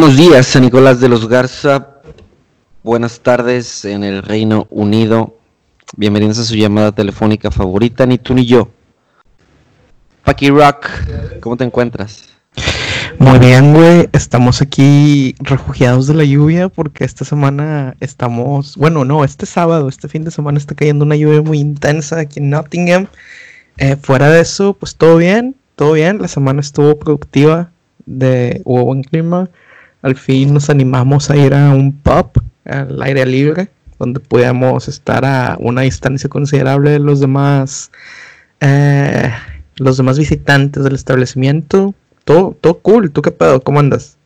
Buenos días, San Nicolás de los Garza. Buenas tardes en el Reino Unido. Bienvenidos a su llamada telefónica favorita, ni tú ni yo. Paki Rock, ¿cómo te encuentras? Muy bien, güey. Estamos aquí refugiados de la lluvia porque esta semana estamos, bueno, no, este sábado, este fin de semana está cayendo una lluvia muy intensa aquí en Nottingham. Eh, fuera de eso, pues todo bien, todo bien. La semana estuvo productiva, de hubo buen clima. Al fin nos animamos a ir a un pub al aire libre, donde podíamos estar a una distancia considerable de los demás, eh, los demás visitantes del establecimiento. Todo, todo cool. ¿Tú qué pedo? ¿Cómo andas?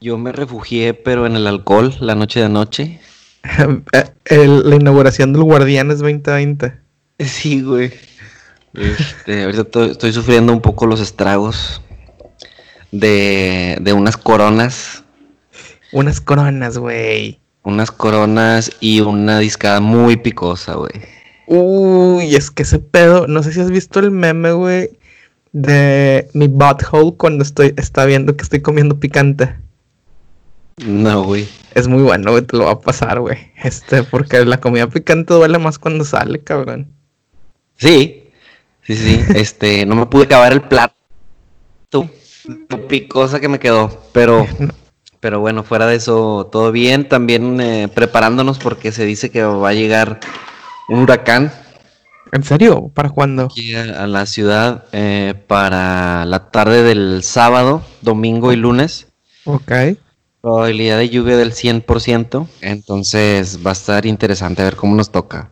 Yo me refugié, pero en el alcohol, la noche de anoche. El- la inauguración del Guardianes 2020. Sí, güey. Este, ahorita to- estoy sufriendo un poco los estragos de, de unas coronas. Unas coronas, güey. Unas coronas y una discada muy picosa, güey. Uy, es que ese pedo, no sé si has visto el meme, güey, de mi butthole cuando estoy, está viendo que estoy comiendo picante. No, güey. Es muy bueno, güey, te lo va a pasar, güey. Este, porque la comida picante duele más cuando sale, cabrón. Sí, sí, sí. Este, no me pude acabar el plato. Lo picosa que me quedó. Pero, pero bueno, fuera de eso, todo bien. También eh, preparándonos porque se dice que va a llegar un huracán ¿En serio? ¿Para cuándo? aquí a, a la ciudad eh, para la tarde del sábado, domingo y lunes. Ok. Probabilidad de lluvia del 100%. Entonces va a estar interesante a ver cómo nos toca.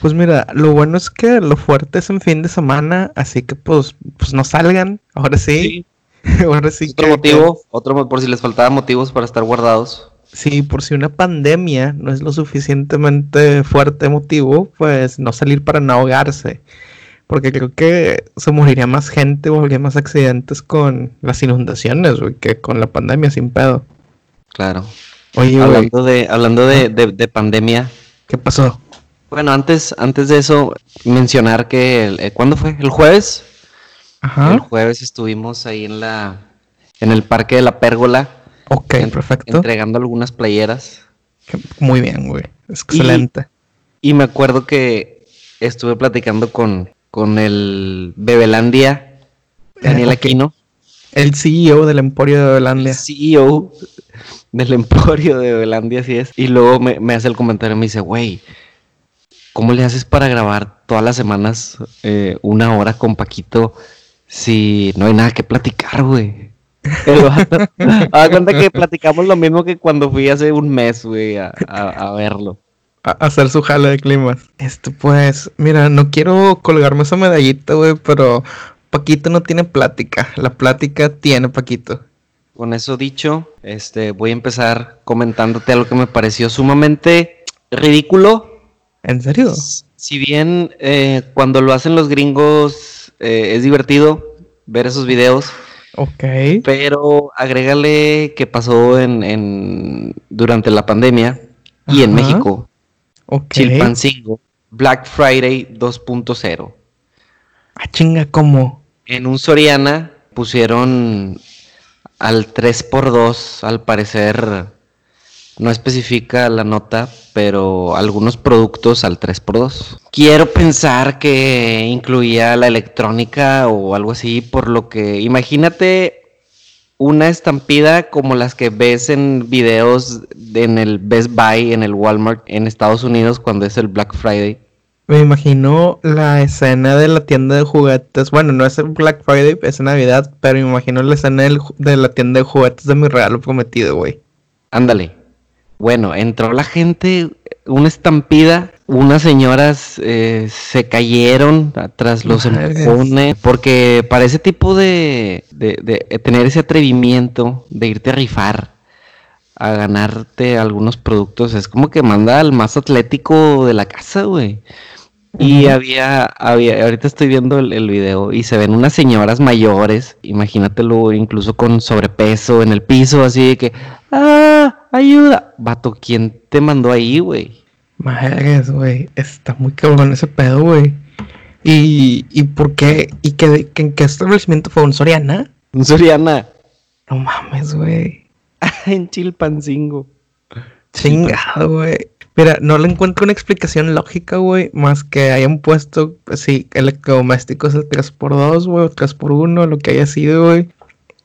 Pues mira, lo bueno es que lo fuerte es en fin de semana, así que pues, pues no salgan. Ahora sí. Ahora sí Otro que- motivo, otro por si les faltaba motivos para estar guardados. Sí, por si una pandemia no es lo suficientemente fuerte motivo, pues no salir para no ahogarse. Porque creo que se moriría más gente o habría más accidentes con las inundaciones, güey, que con la pandemia sin pedo. Claro. Oye, güey, Hablando de, hablando de, de- de pandemia. ¿qué pasó? Bueno, antes, antes de eso, mencionar que el- eh, ¿cuándo fue? ¿El jueves? El jueves estuvimos ahí en la en el parque de la pérgola Ok, en- perfecto. entregando algunas playeras. Muy bien, güey. Excelente. Y me acuerdo que estuve platicando con, con el Bebelandia, Daniel Ok. Aquino, El CEO del Emporio de el Belandia. CEO del Emporio de Bebelandia, así es. Y luego me, me hace el comentario y me dice, güey, ¿cómo le haces para grabar todas las semanas eh, una hora con Paquito si no hay nada que platicar, güey? Haz cuenta que platicamos lo mismo que cuando fui hace un mes, güey, a, a- a verlo. a hacer su jale de climas. Este, pues, mira, no quiero colgarme esa medallita, güey, pero Paquito no tiene plática. La plática tiene Paquito. Con eso dicho, este, voy a empezar comentándote algo que me pareció sumamente ridículo. ¿En serio? Si bien eh, cuando lo hacen los gringos eh, es divertido ver esos videos, Ok. pero agrégale que pasó en, en- durante la pandemia y en. México, Ok. Chilpancingo, Black Friday 2.0. Ah, chinga, ¿cómo? En un Soriana pusieron al 3x2, al parecer no especifica la nota, pero algunos productos al 3x2. Quiero pensar que incluía la electrónica o algo así, por lo que imagínate una estampida como las que ves en videos de- en el Best Buy, en el Walmart en Estados Unidos cuando es el Black Friday. Me imagino la escena de la tienda de juguetes. Bueno, no es el Black Friday, es Navidad, pero me imagino la escena de la tienda de juguetes de mi regalo prometido, güey. Ándale. Bueno, entró la gente, una estampida, unas señoras eh, se cayeron tras los empujones, porque para ese tipo de, de- de tener ese atrevimiento de irte a rifar, a ganarte algunos productos, es como que manda al más atlético de la casa, güey. Y había, había, ahorita estoy viendo el, el video y se ven unas señoras mayores, imagínatelo incluso con sobrepeso en el piso, así de que, ¡ah! ¡Ayuda! Vato, ¿quién te mandó ahí, güey? Madres, güey. Está muy cabrón ese pedo, güey. ¿Y, y por qué? ¿Y qué- en qué establecimiento fue? ¿Un Soriana? Un Soriana. No mames, güey. en Chilpancingo. Chingado, güey. Mira, no le encuentro una explicación lógica, güey, más que hayan puesto, pues sí, electrodomésticos el 3x2, güey, o 3x1, lo que haya sido, güey.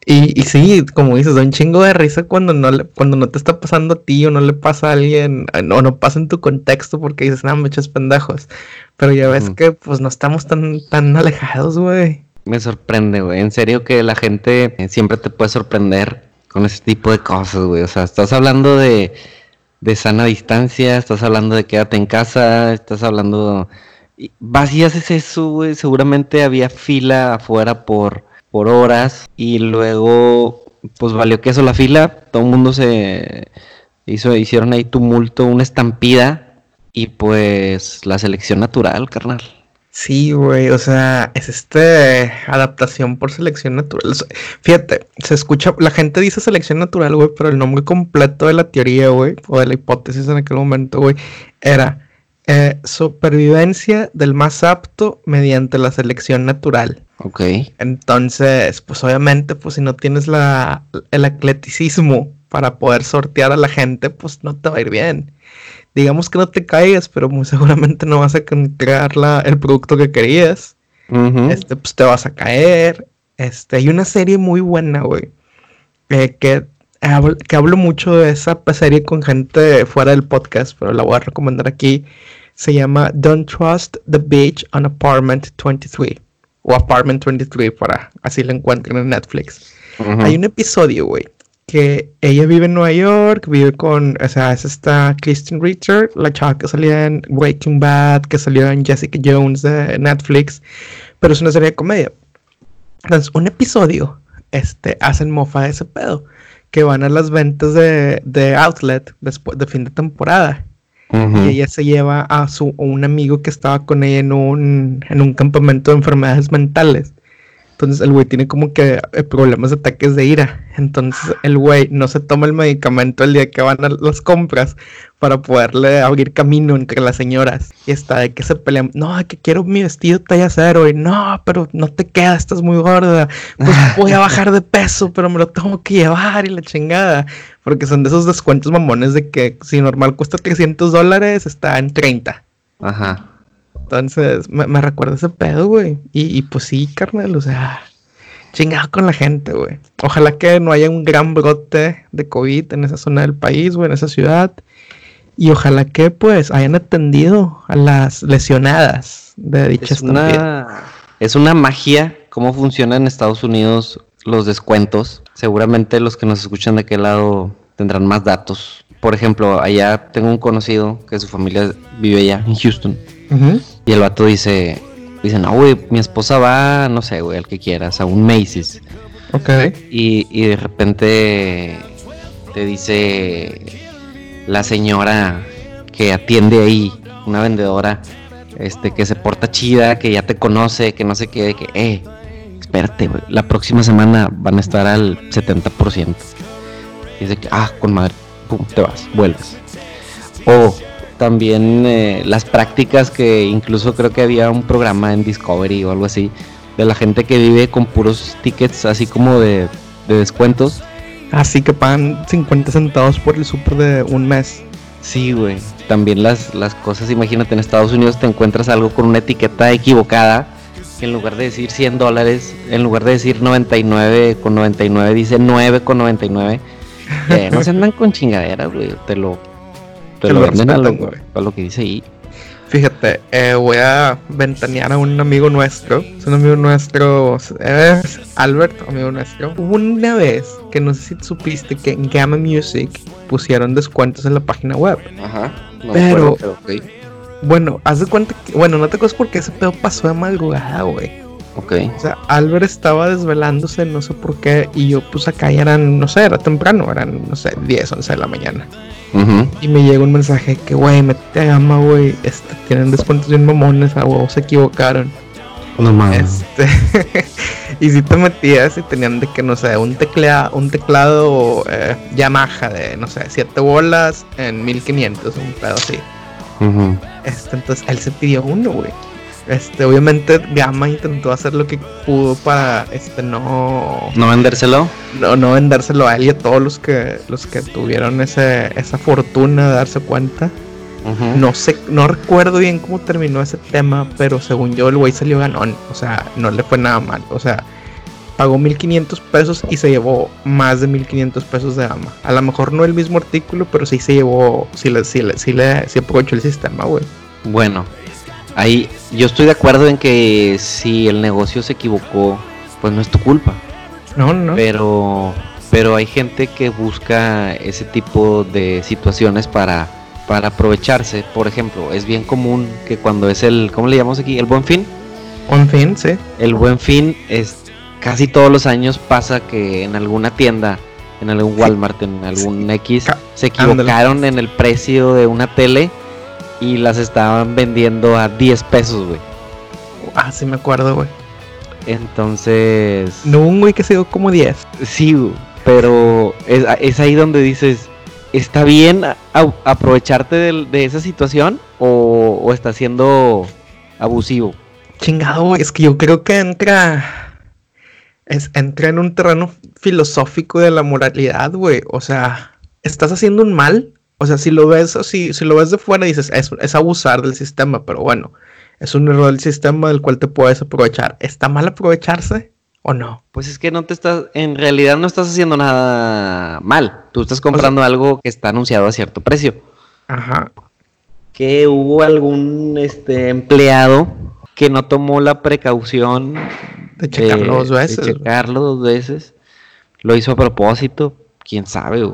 Y, y sí, como dices, da un chingo de risa cuando no, le, cuando no te está pasando a ti o no le pasa a alguien, o no pasa en tu contexto porque dices, no, me echas pendejos. Pero ya ves que, pues, no estamos tan, tan alejados, güey. Me sorprende, güey. En serio que la gente siempre te puede sorprender con ese tipo de cosas, güey. O sea, estás hablando de, de sana distancia, estás hablando de quédate en casa, estás hablando... Vas y haces eso, güey. Seguramente había fila afuera por, por horas y luego, pues valió que eso la fila. Todo el mundo se hizo, hicieron ahí tumulto, una estampida y pues la selección natural, carnal. Sí, güey, o sea, es este adaptación por selección natural. Fíjate, se escucha, la gente dice selección natural, güey, pero el nombre completo de la teoría, güey, o de la hipótesis en aquel momento, güey, era eh, supervivencia del más apto mediante la selección natural. Ok. Entonces, pues obviamente, pues si no tienes la, el atleticismo para poder sortear a la gente, pues no te va a ir bien digamos que no te caigas, pero muy seguramente no vas a encontrar el producto que querías. Este, pues te vas a caer. Este, hay una serie muy buena, güey. Eh, que, que hablo mucho de esa serie con gente fuera del podcast, pero la voy a recomendar aquí. Se llama Don't Trust the Beach on Apartment 23. O Apartment 23, para así la encuentren en Netflix. Hay un episodio, güey, que ella vive en Nueva York, vive con, o sea, es esta Kristen Ritter, la chava que salía en Breaking Bad, que salió en Jessica Jones de Netflix, pero es una serie de comedia. Entonces, un episodio, este, hacen mofa de ese pedo, que van a las ventas de, de outlet después de fin de temporada. Y ella se lleva a su a un amigo que estaba con ella en un, en un campamento de enfermedades mentales. Entonces el güey tiene como que eh, problemas de ataques de ira. Entonces el güey no se toma el medicamento el día que van a las compras para poderle abrir camino entre las señoras. Y está de que se pelean. No, que quiero mi vestido talla cero. Y no, pero no te queda, estás muy gorda. Pues voy a bajar de peso, pero me lo tengo que llevar y la chingada. Porque son de esos descuentos mamones de que si normal cuesta 300 dólares, está en 30. Ajá. Entonces, me, recuerda ese pedo, güey. Y, pues sí, carnal, o sea, chingado con la gente, güey. Ojalá que no haya un gran brote de COVID en esa zona del país, güey, en esa ciudad. Y ojalá que, pues, hayan atendido a las lesionadas de dicha es una, es una magia cómo funciona en Estados Unidos los descuentos. Seguramente los que nos escuchan de aquel lado tendrán más datos. Por ejemplo, allá tengo un conocido que su familia vive allá en Houston. Y el vato dice, dice, no, güey, mi esposa va, no sé, güey, al que quieras, a un Macy's. Ok. Y, y de repente te dice la señora que atiende ahí, una vendedora, este, que se porta chida, que ya te conoce, que no sé qué, que, eh, espérate, güey, la próxima semana van a estar al 70%. Y dice que, ah, con madre, pum, te vas, vuelves. O también eh, las prácticas que incluso creo que había un programa en Discovery o algo así de la gente que vive con puros tickets así como de, descuentos. Así que pagan 50 centavos por el super de un mes. Sí, güey. También las, las cosas, imagínate, en Estados Unidos te encuentras algo con una etiqueta equivocada, que en lugar de decir 100 dólares, en lugar de decir 99 con 99, dice 9 con 99. Eh, no se andan con chingaderas, güey. Te lo, te lo, venden a lo, que dice ahí. Fíjate, eh, voy a ventanear a un amigo nuestro. Es un amigo nuestro, es Albert, amigo nuestro. Hubo una vez que no sé si supiste que en Gamma Music pusieron descuentos en la página web. Ajá. pero, bueno, haz de cuenta que, bueno, no te acuerdas porque ese pedo pasó de madrugada, güey. Ok. O sea, Albert estaba desvelándose, no sé por qué, y yo pues acá ya eran, no sé, era temprano, eran, no sé, 10, 11 de la mañana. Y me llega un mensaje que, güey, mete a gama, güey. Este, tienen descuentos bien mamones, a huevo, se equivocaron. No mames. Este, y si te metías y tenían de que, no sé, un, teclea, un teclado eh, Yamaha de, no sé, 7 bolas en 1500, un pedo así. este, entonces él se pidió uno, güey. Este, obviamente Gama intentó hacer lo que pudo para este no no vendérselo. No, no vendérselo a él y a todos los que los que tuvieron ese, esa fortuna de darse cuenta. No sé, no recuerdo bien cómo terminó ese tema, pero según yo el güey salió ganón, o sea, no le fue nada mal, o sea, pagó 1500 pesos y se llevó más de 1500 pesos de gama. A lo mejor no el mismo artículo, pero sí se llevó, sí le, sí le, sí le, sí aprovechó el sistema, güey. Bueno, ahí yo estoy de acuerdo en que si el negocio se equivocó, pues no es tu culpa. No, no. Pero, pero hay gente que busca ese tipo de situaciones para para aprovecharse. Por ejemplo, es bien común que cuando es el, ¿cómo le llamamos aquí? El buen fin. Buen fin, sí. El buen fin es casi todos los años pasa que en alguna tienda, en algún Walmart, en algún X, se equivocaron en el precio de una tele y las estaban vendiendo a 10 pesos, güey. Ah, sí me acuerdo, güey. Entonces... No, un güey que se dio como 10. Sí, pero es, es ahí donde dices, ¿está bien aprovecharte de, esa situación o, está siendo abusivo? Chingado, es que yo creo que entra. Es, entra en un terreno filosófico de la moralidad, güey. O sea, estás haciendo un mal. O sea, si lo ves así, si lo ves de fuera, dices, es, es abusar del sistema, pero bueno, es un error del sistema del cual te puedes aprovechar. ¿Está mal aprovecharse? ¿O no? Pues es que no te estás, en realidad no estás haciendo nada mal. Tú estás comprando algo que está anunciado a cierto precio. Ajá. Que hubo algún este empleado que no tomó la precaución de checarlo dos veces. De checarlo dos veces. Lo hizo a propósito. Quién sabe,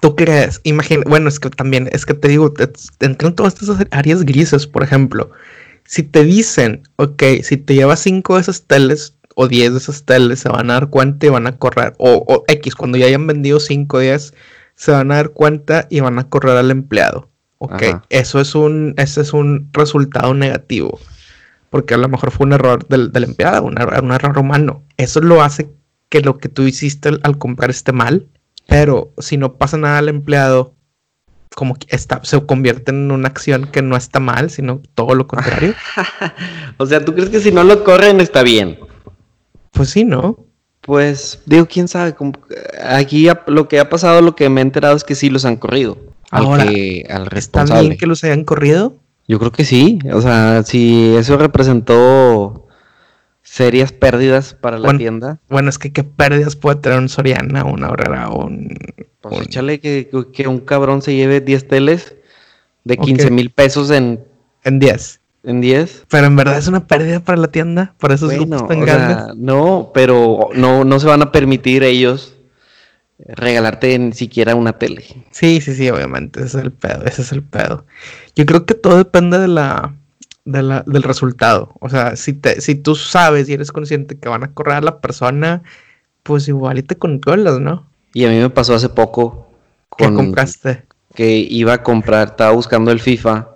¿Tú crees? Imagina, bueno, es que también, es que te digo, entran todas estas áreas grises, por ejemplo. Si te dicen, ok, si te llevas cinco de esas teles, o 10 de esas teles se van a dar cuenta y van a correr, o, X, cuando ya hayan vendido 5 o 10, se van a dar cuenta y van a correr al empleado. Ok, eso es un, ese es un resultado negativo, porque a lo mejor fue un error del, empleado, un error, humano. Eso lo hace que lo que tú hiciste al, comprar esté mal, pero si no pasa nada al empleado, como que está, se convierte en una acción que no está mal, sino todo lo contrario. o sea, ¿tú crees que si no lo corren está bien? Pues sí, ¿no? Pues digo, quién sabe. aquí lo que ha pasado, lo que me he enterado es que sí los han corrido. Ahora, al ¿está bien que los hayan corrido? Yo creo que sí. O sea, si eso representó serias pérdidas para la tienda. Bueno, es que qué pérdidas puede tener un Soriana, una Aurora, un... Pues échale que, un cabrón se lleve 10 teles de 15 mil pesos en... En 10 en 10. Pero en verdad es una pérdida para la tienda, para esos grupos tan grandes. no, pero no, no se van a permitir ellos regalarte ni siquiera una tele. Sí, sí, sí, obviamente, ese es el pedo, ese es el pedo. Yo creo que todo depende de la, de la del resultado. O sea, si te, si tú sabes y eres consciente que van a correr a la persona, pues igual y te controlas, ¿no? Y a mí me pasó hace poco. Con, ¿Qué compraste? Que iba a comprar, estaba buscando el FIFA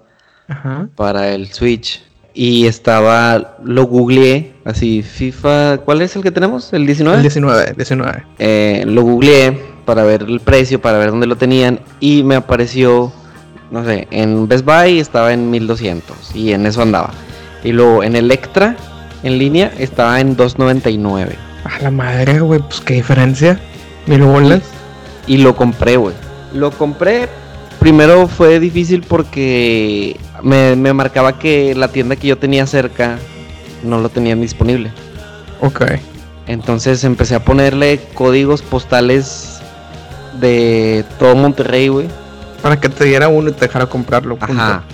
para el Switch. Y estaba, lo googleé, así, FIFA, ¿cuál es el que tenemos? ¿El 19? El 19, 19. Eh, lo googleé para ver el precio, para ver dónde lo tenían y me apareció, no sé, en Best Buy estaba en 1200 y en eso andaba. Y luego en Electra, en línea, estaba en 299. A la madre, güey, pues qué diferencia. Mil bolas. Y, y lo compré, güey. Lo compré primero fue difícil porque me, marcaba que la tienda que yo tenía cerca no lo tenían disponible. Ok. Entonces empecé a ponerle códigos postales de todo Monterrey, güey. Para que te diera uno y te dejara comprarlo. Ajá.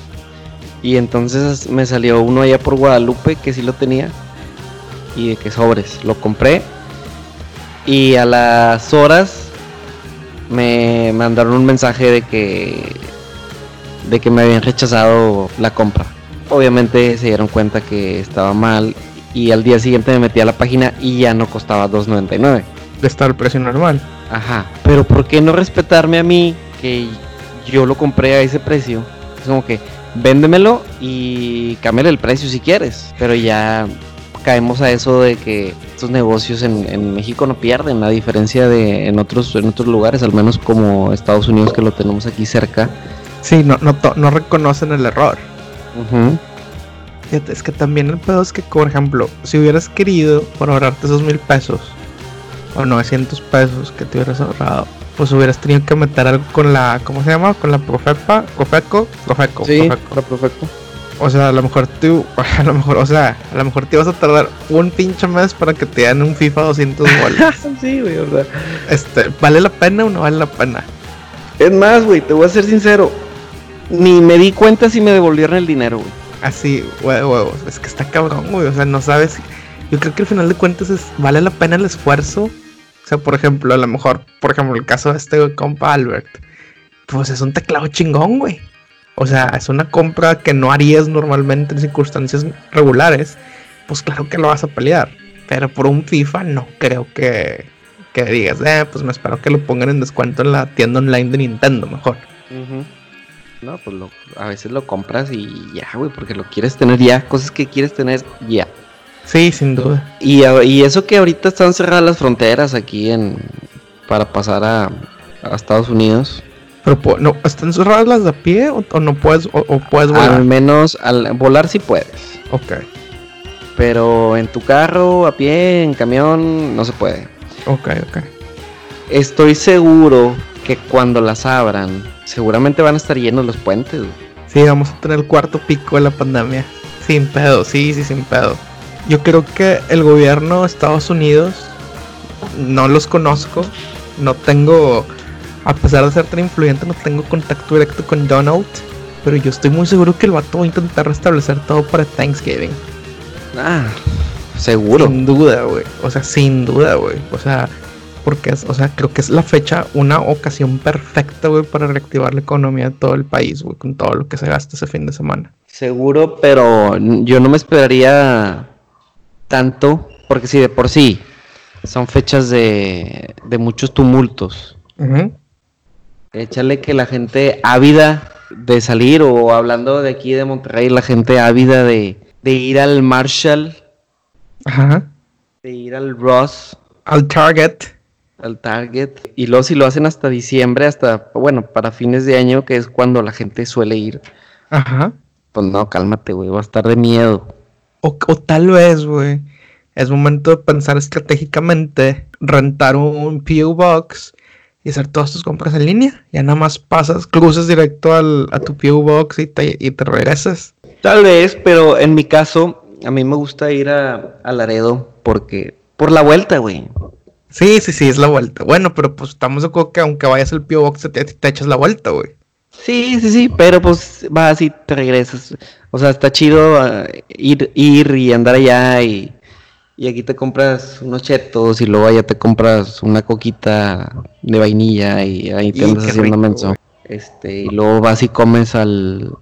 Y entonces me salió uno allá por Guadalupe que sí lo tenía. Y de que sobres. Lo compré. Y a las horas me mandaron un mensaje de que de que me habían rechazado la compra. Obviamente se dieron cuenta que estaba mal y al día siguiente me metí a la página y ya no costaba 2.99. De estar el precio normal. Ajá. Pero ¿por qué no respetarme a mí que yo lo compré a ese precio? Es como que véndemelo y cámbiale el precio si quieres. Pero ya caemos a eso de que estos negocios en, México no pierden, a diferencia de en otros, en otros lugares, al menos como Estados Unidos que lo tenemos aquí cerca. Sí, no, no, no reconocen el error. Fíjate, es que también el pedo es que, por ejemplo, si hubieras querido por ahorrarte esos mil pesos o 900 pesos que te hubieras ahorrado, pues hubieras tenido que meter algo con la, ¿cómo se llama? Con la Profepa, Profeco, Profeco, Sí, Profeco. la Profeco. O sea, a lo mejor tú, a lo mejor, o sea, a lo mejor te vas a tardar un pinche mes para que te den un FIFA 200 bolas. sí, güey, o sea. este, ¿vale la pena o no vale la pena? Es más, güey, te voy a ser sincero. Ni me di cuenta si me devolvieron el dinero, güey. Así, hue- huevos, es que está cabrón, güey, o sea, no sabes. Yo creo que al final de cuentas es, vale la pena el esfuerzo. Sea, por ejemplo, a lo mejor, por ejemplo, el caso de este compa Albert, pues es un teclado chingón, güey. O sea, es una compra que no harías normalmente en circunstancias regulares. Pues claro que lo vas a pelear. Pero por un FIFA no creo que, que digas, eh, pues me espero que lo pongan en descuento en la tienda online de Nintendo, mejor. No, pues a veces lo compras y ya, güey, porque lo quieres tener ya. Cosas que quieres tener ya. Sí, sin duda. Y, eso que ahorita están cerradas las fronteras aquí en para pasar a, a Estados Unidos. Pero no, ¿están cerradas las de a pie o, o no puedes o, o puedes volar? Al menos al volar sí puedes. Ok, Pero en tu carro, a pie, en camión, no se puede. ok, ok. Estoy seguro que cuando las abran, seguramente van a estar llenos los puentes. Sí, vamos a tener el cuarto pico de la pandemia. Sin pedo, sí, sí, sin pedo. Yo creo que el gobierno de Estados Unidos, no los conozco, no tengo, a pesar de ser tan influyente, no tengo contacto directo con Donald, pero yo estoy muy seguro que el vato va a intentar restablecer todo para Thanksgiving. Ah, seguro. Sin duda, güey. O sea, sin duda, güey. O sea, porque es, o sea, creo que es la fecha, una ocasión perfecta, güey, para reactivar la economía de todo el país, güey, con todo lo que se gasta ese fin de semana. Seguro, pero yo no me esperaría tanto, porque si de por sí son fechas de, de muchos tumultos. Ujú. Échale que la gente ávida de salir, o hablando de aquí de Monterrey, la gente ávida de, de ir al Marshall, Ajá. de ir al Ross, Al Target. al Target, y luego si lo hacen hasta diciembre, hasta, bueno, para fines de año, que es cuando la gente suele ir, Ajá. pues no, cálmate, güey, va a estar de miedo. O, o tal vez, güey, es momento de pensar estratégicamente, rentar un PO Box y hacer todas tus compras en línea. Ya nada más pasas, cruzas directo al, a tu PO Box y te, y te regresas. Tal vez, pero en mi caso, a mí me gusta ir a, a Laredo porque por la vuelta, güey. Sí, sí, sí, es la vuelta. Bueno, pero pues estamos de acuerdo que aunque vayas al PO Box te, te echas la vuelta, güey. Sí, sí, sí, pero pues vas y te regresas. O sea, está chido ah, ir, ir y andar allá y, y aquí te compras unos chetos y luego allá te compras una coquita de vainilla y ahí te Y andas haciendo rico, menso. Este, y luego vas y comes al...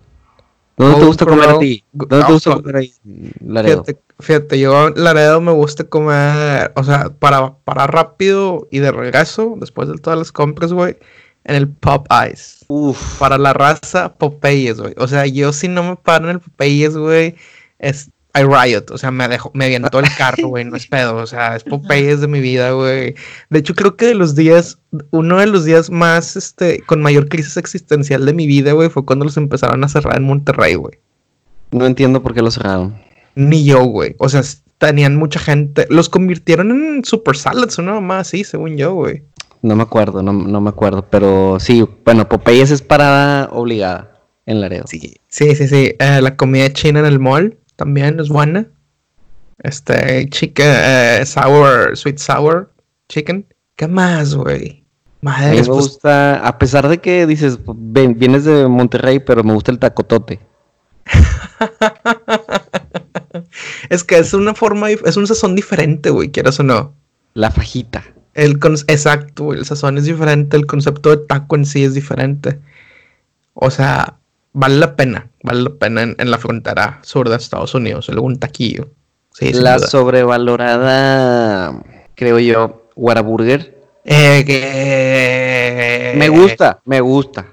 ¿Dónde te gusta comer a ti? ¿Dónde te gusta comer ahí? Laredo. Fíjate, fíjate, yo a Laredo me gusta comer, o sea, para, para rápido y de regreso, después de todas las compras, güey, en el Popeyes. Uf, Para la raza, Popeyes, güey. O sea, yo si no me paro en el Popeyes, güey, es I riot. O sea, me dejo, me aviento el carro, güey, no es pedo. O sea, es Popeyes de mi vida, güey. De hecho, creo que de los días, uno de los días más, este, con mayor crisis existencial de mi vida, güey, fue cuando los empezaron a cerrar en Monterrey, güey. no entiendo por qué lo cerraron. Ni yo, güey. O sea, tenían mucha gente. Los convirtieron en super salads, una mamá así, según yo, güey. No me acuerdo, no, no me acuerdo, pero sí, bueno, Popeyes es parada obligada en Laredo. Sí, sí, sí, sí. Eh, la comida china en el mall también es buena. Este, chicken, eh, sour, sweet sour chicken. ¿Qué más, güey? A mí Madre, me pues, gusta, a pesar de que dices, "Ven, vienes de Monterrey, pero me gusta el tacotote. es que es una forma, es un sazón diferente, güey, quieras o no. La fajita. El con- exacto, el sazón es diferente, el concepto de taco en sí es diferente. O sea, vale la pena, vale la pena en, en la frontera sur de Estados Unidos, algún taquillo. Sí, La sobrevalorada, creo yo, Whataburger. Eh, que- Me gusta, me gusta,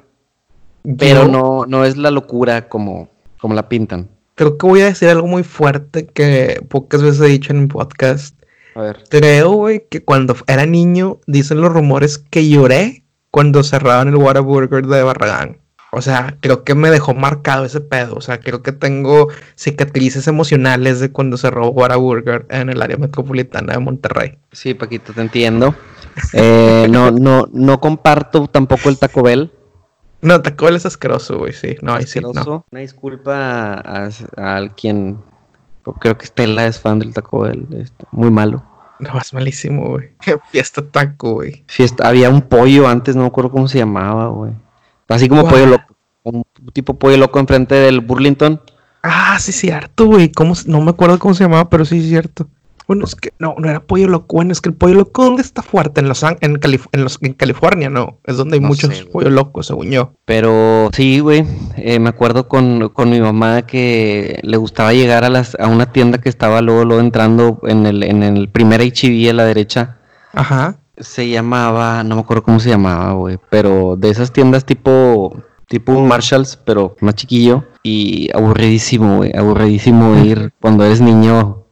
Yo pero no, no es la locura como, como la pintan. Creo que voy a decir algo muy fuerte que pocas veces he dicho en mi podcast. A ver. Creo, güey, que cuando era niño, dicen los rumores que lloré cuando cerraban el Whataburger de Barragán. O sea, creo que me dejó marcado ese pedo. O sea, creo que tengo cicatrices emocionales de cuando se robó Whataburger en el área metropolitana de Monterrey. Sí, Paquito, te entiendo. Eh, no, no, no comparto tampoco el Taco Bell. No, Taco Bell es asqueroso, güey, sí. No, sí, no. Asqueroso. Una disculpa a, a quien creo que Estela es fan del Taco Bell. este, muy malo. No, es malísimo, güey. Fiesta taco, güey. Fiesta, había un pollo antes, no me acuerdo cómo se llamaba, güey. Así como pollo loco. Un tipo pollo loco enfrente del Burlington. Ah, sí, cierto, güey. ¿Cómo se- No me acuerdo cómo se llamaba, pero sí, es cierto. Bueno, es que no, no era pollo loco. Bueno, es que el pollo loco, ¿dónde está fuerte? En, Los, en, Calif- en, los- en California, no. Es donde hay No muchos sé, pollo locos, según yo. Pero sí, güey. eh, me acuerdo con, con mi mamá que le gustaba llegar a, las, a una tienda que estaba luego, luego entrando en el, en el primer HB a la derecha. Ajá. Se llamaba, no me acuerdo cómo se llamaba, güey. Pero de esas tiendas tipo, tipo un Marshalls, pero más chiquillo. Y aburridísimo, güey. Aburridísimo ir cuando eres niño.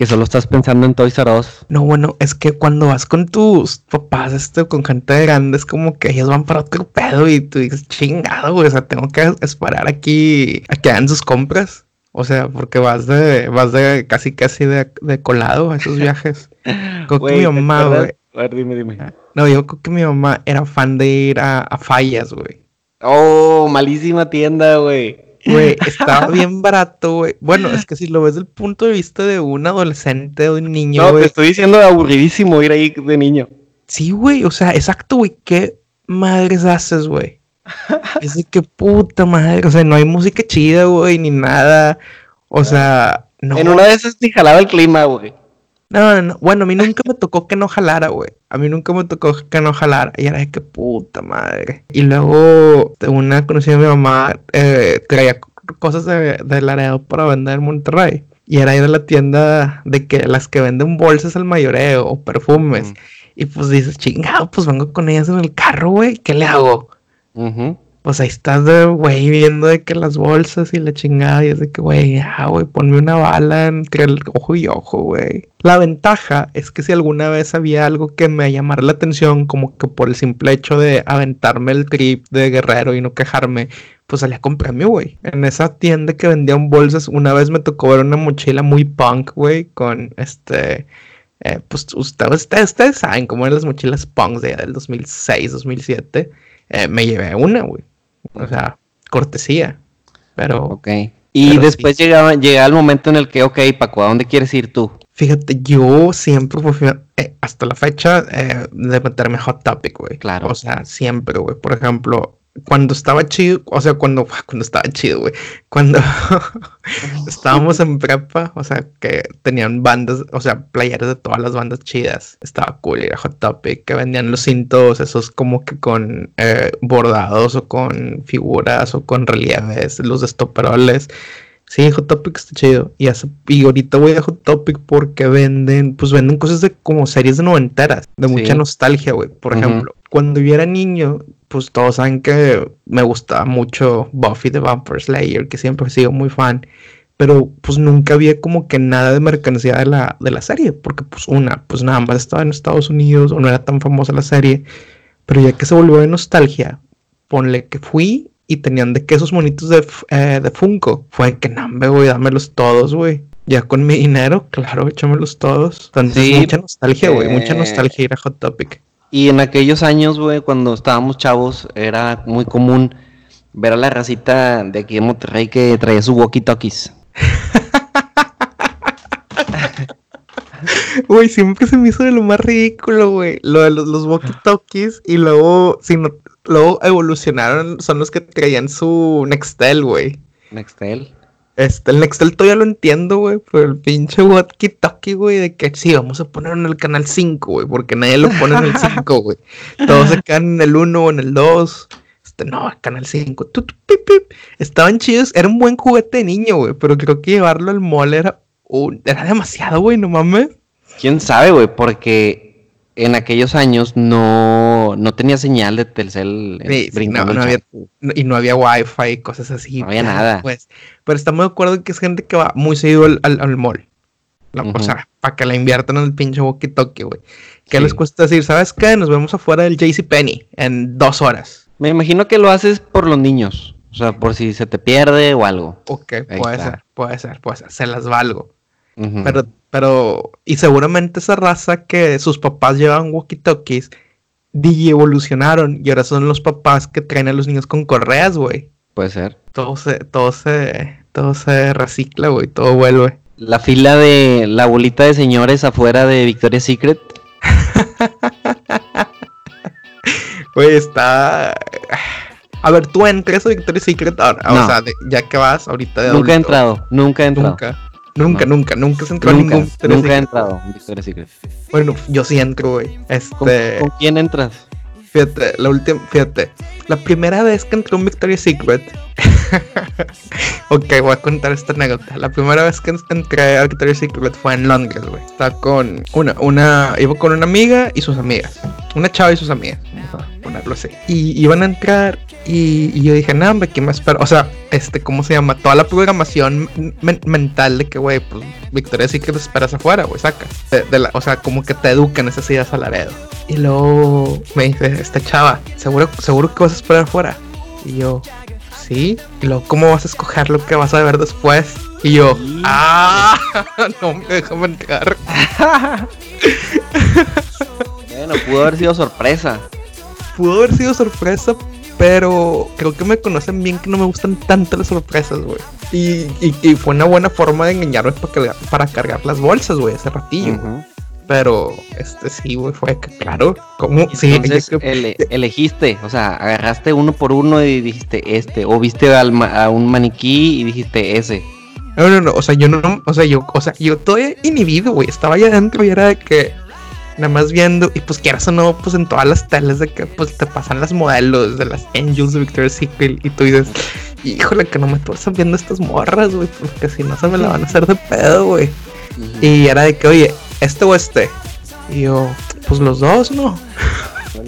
Que solo estás pensando en Toys R Us. No, bueno, es que cuando vas con tus papás, este, con gente grande, es como que ellos van para otro pedo y tú dices, chingado, güey, o sea, tengo que esperar aquí a que hagan sus compras. O sea, porque vas de, vas de casi casi de, de colado a esos viajes. Creo que mi ¿te mamá, güey. A ver, dime, dime. No, yo creo que mi mamá era fan de ir a, a fallas, güey. Oh, malísima tienda, güey. Güey, estaba bien barato, güey. Bueno, es que si lo ves desde el punto de vista de un adolescente o de un niño, No, te estoy diciendo aburridísimo ir ahí de niño. Sí, güey, o sea, exacto, güey. ¿Qué madres haces, güey? Es de que puta madre, o sea, no hay música chida, güey, ni nada. O sea, no. En una de esas ni jalaba el clima, güey. No, no, no. Bueno, a mí nunca me tocó que no jalara, güey. A mí nunca me tocó que no jalara. Y era de que puta madre. Y luego una conocida de mi mamá eh, traía cosas de, de Laredo para vender en Monterrey. Y era ir a la tienda de que las que venden bolsas al mayoreo o perfumes. Y pues dices, chingado, pues vengo con ellas en el carro, güey. ¿Qué le hago? Ujú. Pues ahí estás de, güey, viendo de que las bolsas y la chingada, y es de que, güey, ya, güey, ponme una bala entre el ojo y ojo, güey. La ventaja es que si alguna vez había algo que me llamara la atención, como que por el simple hecho de aventarme el trip de guerrero y no quejarme, pues salía con premio, güey. En esa tienda que vendían bolsas, una vez me tocó ver una mochila muy punk, güey, con este... eh, pues ustedes, ustedes, saben cómo eran las mochilas punks de, del 2006, 2007. Eh, me llevé una, güey. O sea, cortesía. Pero Ok. Y Pero después llegaba, llegaba el momento en el que, ok, Paco, ¿a dónde quieres ir tú? fíjate, yo siempre eh, hasta la fecha, eh, de meterme Hot Topic, güey. Claro. O sea, siempre, güey. Por ejemplo, cuando estaba chido, o sea, cuando, cuando estaba chido, güey. Cuando estábamos en prepa, o sea, que tenían bandas, o sea, playeras de todas las bandas chidas. Estaba cool ir a Hot Topic, que vendían los cintos, esos como que con eh, bordados o con figuras o con relieves, los estoperoles. Sí, Hot Topic está chido. Y, hace- y ahorita voy a Hot Topic porque venden, pues venden cosas de como series de noventeras, de mucha Sí. nostalgia, güey. Por Ujú. ejemplo, cuando yo era niño, pues todos saben que me gustaba mucho Buffy the Vampire Slayer, que siempre he sido muy fan. Pero pues nunca había como que nada de mercancía de la, de la serie, porque pues una, pues nada más estaba en Estados Unidos o no era tan famosa la serie. Pero ya que se volvió de nostalgia, ponle que fui y tenían de que esos monitos de, eh, de Funko. Fue que nambe, güey, dámelos todos, güey. Ya con mi dinero, claro, échamelos todos. Entonces, Sí, mucha nostalgia, güey, mucha nostalgia ir a Hot Topic. Y en aquellos años, güey, cuando estábamos chavos, era muy común ver a la racita de aquí de Monterrey que traía sus walkie-talkies. Güey, siempre se me hizo de lo más ridículo, güey. Lo de los, los walkie-talkies y luego, si no, luego evolucionaron, son los que traían su Nextel, güey. Nextel. Este, el Nextel todavía lo entiendo, güey, pero el pinche walkie-talkie, güey, de que sí, vamos a ponerlo en el canal 5, güey, porque nadie lo pone en el 5, güey. Todos se quedan en el 1 o en el 2. Este, no, canal 5. tu, tu, pip, pip. Estaban chidos, era un buen juguete de niño, güey, pero creo que llevarlo al mall era, un- era demasiado, güey, no mames. ¿Quién sabe, güey? Porque en aquellos años no, no tenía señal de Telcel eh, Sí, no, no había- y no había wifi y cosas así. No había pues, nada. Pues, pero estamos de acuerdo que es gente que va muy seguido al, al, al mall. La- Ujú. O sea, para que la inviertan en el pinche walkie-talkie, güey. ¿Qué Sí. les cuesta decir? ¿Sabes qué? Nos vemos afuera del JCPenney en dos horas. Me imagino que lo haces por los niños. O sea, por si se te pierde o algo. Ok, Ahí puede está. ser, puede ser, puede ser. Se las valgo. Pero, pero, y seguramente esa raza que sus papás llevan walkie-talkies, DJ evolucionaron y ahora son los papás que traen a los niños con correas, güey. Puede ser. Todo se, todo se, todo se recicla, güey, todo vuelve. La fila de la bolita de señores afuera de Victoria's Secret. Güey, está. A ver, tú entras a Victoria's Secret ahora, No. o sea, ya que vas ahorita de Nunca he entrado, nunca he entrado. Nunca, nunca, No. nunca, nunca se entró a Nunca, ningún Victoria's nunca he entrado en Victoria's Secret. Bueno, yo sí entro, güey. ¿Con, Este. con quién entras? Fíjate, la última, fíjate, la primera vez que entré a un Victoria's Secret, ok, voy a contar esta anécdota. La primera vez que entré a Victoria's Secret fue en Londres, güey. Estaba con una, una, iba con una amiga y sus amigas, una chava y sus amigas, vamos a ponerlo así. Y iban a entrar y, y yo dije, no, hombre, ¿qué me espera? O sea, este, ¿cómo se llama? Toda la programación men- mental de que, güey, pues Victoria's Secret esperas afuera, güey, saca. De- de la- o sea, como que te educan esas ideas al Laredo. Y luego me dice, esta chava, ¿seguro, seguro que vas a esperar afuera? Y yo, sí. Y luego, ¿cómo vas a escoger lo que vas a ver después? Y yo, Sí. ¡ah! No me déjame entrar. Bueno, pudo haber sido sorpresa. Pudo haber sido sorpresa, pero creo que me conocen bien que no me gustan tanto las sorpresas, güey. Y, y- y fue una buena forma de engañarme para cargar, para cargar las bolsas, güey, ese ratillo. Pero, este sí, güey, fue claro, ¿cómo? Sí, Entonces creo- ele- elegiste, o sea, agarraste uno por uno y dijiste este, o viste al ma- a un maniquí y dijiste ese. No, no, no, o sea, yo no, o sea, yo, o sea, yo todavía inhibido, güey, estaba allá adentro y era de que nada más viendo, y pues quieras o no, pues en todas las teles de que pues te pasan las modelos de las Angels de Victoria's Secret y tú dices, híjole, que no me estás viendo estas morras, güey, porque si no se me la van a hacer de pedo, güey. Y era de que, oye, este o este. Y yo, pues los dos, ¿no?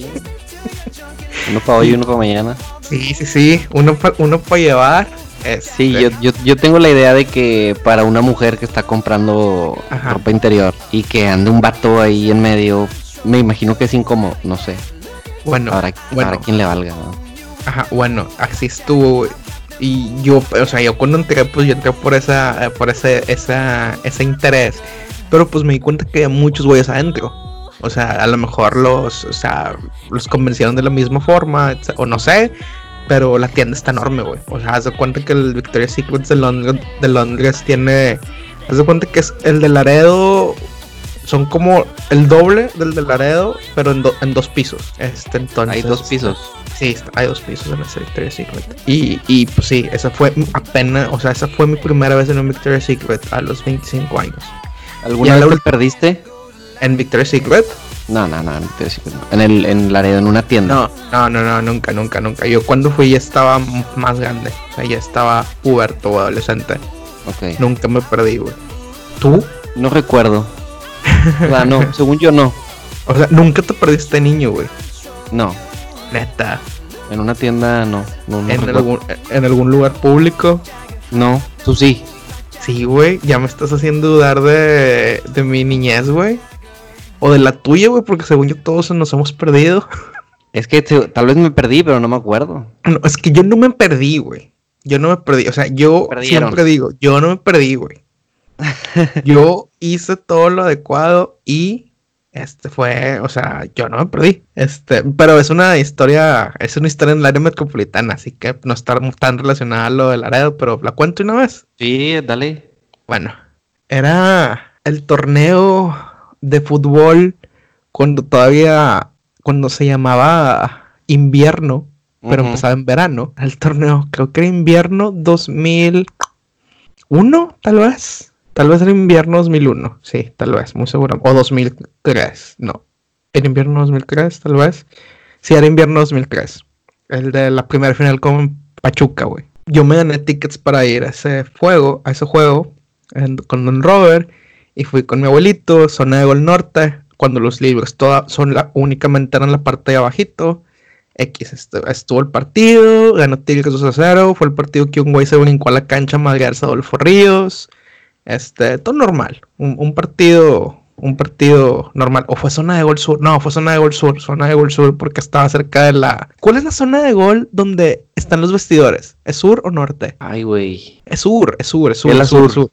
Uno para hoy y uno para mañana. Sí, sí, sí, uno para uno pa llevar. este, Sí, yo, yo, yo tengo la idea de que para una mujer que está comprando Ajá. ropa interior y que ande un vato ahí en medio, me imagino que es incómodo, no sé. Bueno, Para, bueno. para quien le valga, ¿no? Ajá, bueno, así estuvo. Y yo, o sea, yo cuando entré, pues yo entré por esa, por ese, esa, ese interés. Pero pues me di cuenta que había muchos güeyes adentro. O sea, a lo mejor los, o sea, los convencieron de la misma forma, o no sé. Pero la tienda está enorme, güey. O sea, haz de cuenta que el Victoria's Secret de Londres, de Londres tiene. Haz de cuenta que es el de Laredo. Son como el doble del de Laredo, pero en, do- en dos pisos. Este, entonces, Hay dos pisos. Sí, hay dos pisos en ese Victoria's Secret. Y, y pues sí, esa fue apenas, o sea, esa fue mi primera vez en un Victoria's Secret a los 25 años. ¿Alguna vez la te perdiste? ¿En Victoria's Secret? No, no, no, decía que no. En el en Laredo, en una tienda. No, no, no, no, nunca, nunca, nunca. Yo cuando fui ya estaba más grande. O sea, ya estaba puberto o adolescente. Ok. Nunca me perdí, güey. ¿Tú? No recuerdo. O sea, no, según yo no. O sea, nunca te perdiste niño, güey. No. Neta. En una tienda no. No, no en, algún, en algún lugar público. No, tú sí. Sí, güey, ya me estás haciendo dudar de, de mi niñez, güey. O de la tuya, güey, porque según yo todos nos hemos perdido. Es que te- tal vez me perdí, pero no me acuerdo. No, es que yo no me perdí, güey. Yo no me perdí. O sea, yo Perdieron. siempre digo, yo no me perdí, güey. yo hice todo lo adecuado y este fue, o sea, yo no me perdí. Este, pero es una historia, es una historia en el área metropolitana, así que no está tan relacionada a lo del Laredo, pero la cuento una vez. Sí, dale. Bueno, era el torneo de fútbol cuando todavía, cuando se llamaba invierno, pero empezaba en verano. El torneo, creo que era invierno 2001, tal vez. Tal vez era invierno 2001, sí, tal vez, muy seguro. O 2003, no. Era invierno 2003, tal vez. Sí, era invierno 2003. El de la primera final con Pachuca, güey. Yo me gané tickets para ir a ese juego, a ese juego, en- con Don Robert. Y fui con mi abuelito, zona de Gol Norte, cuando los libros toda, son la, únicamente eran la parte de abajito. X, estu- estuvo el partido, ganó Tigres 2 a 0, fue el partido que un güey se brincó a la cancha a madrearse Adolfo Ríos. Este, todo normal, un, un partido un partido normal. O fue zona de gol sur. No, fue zona de gol sur. Zona de gol sur porque estaba cerca de la. ¿Cuál es la zona de gol donde están los vestidores? ¿Es sur o norte? Ay, güey. Es sur, es sur, es sur. Es la sur, sur.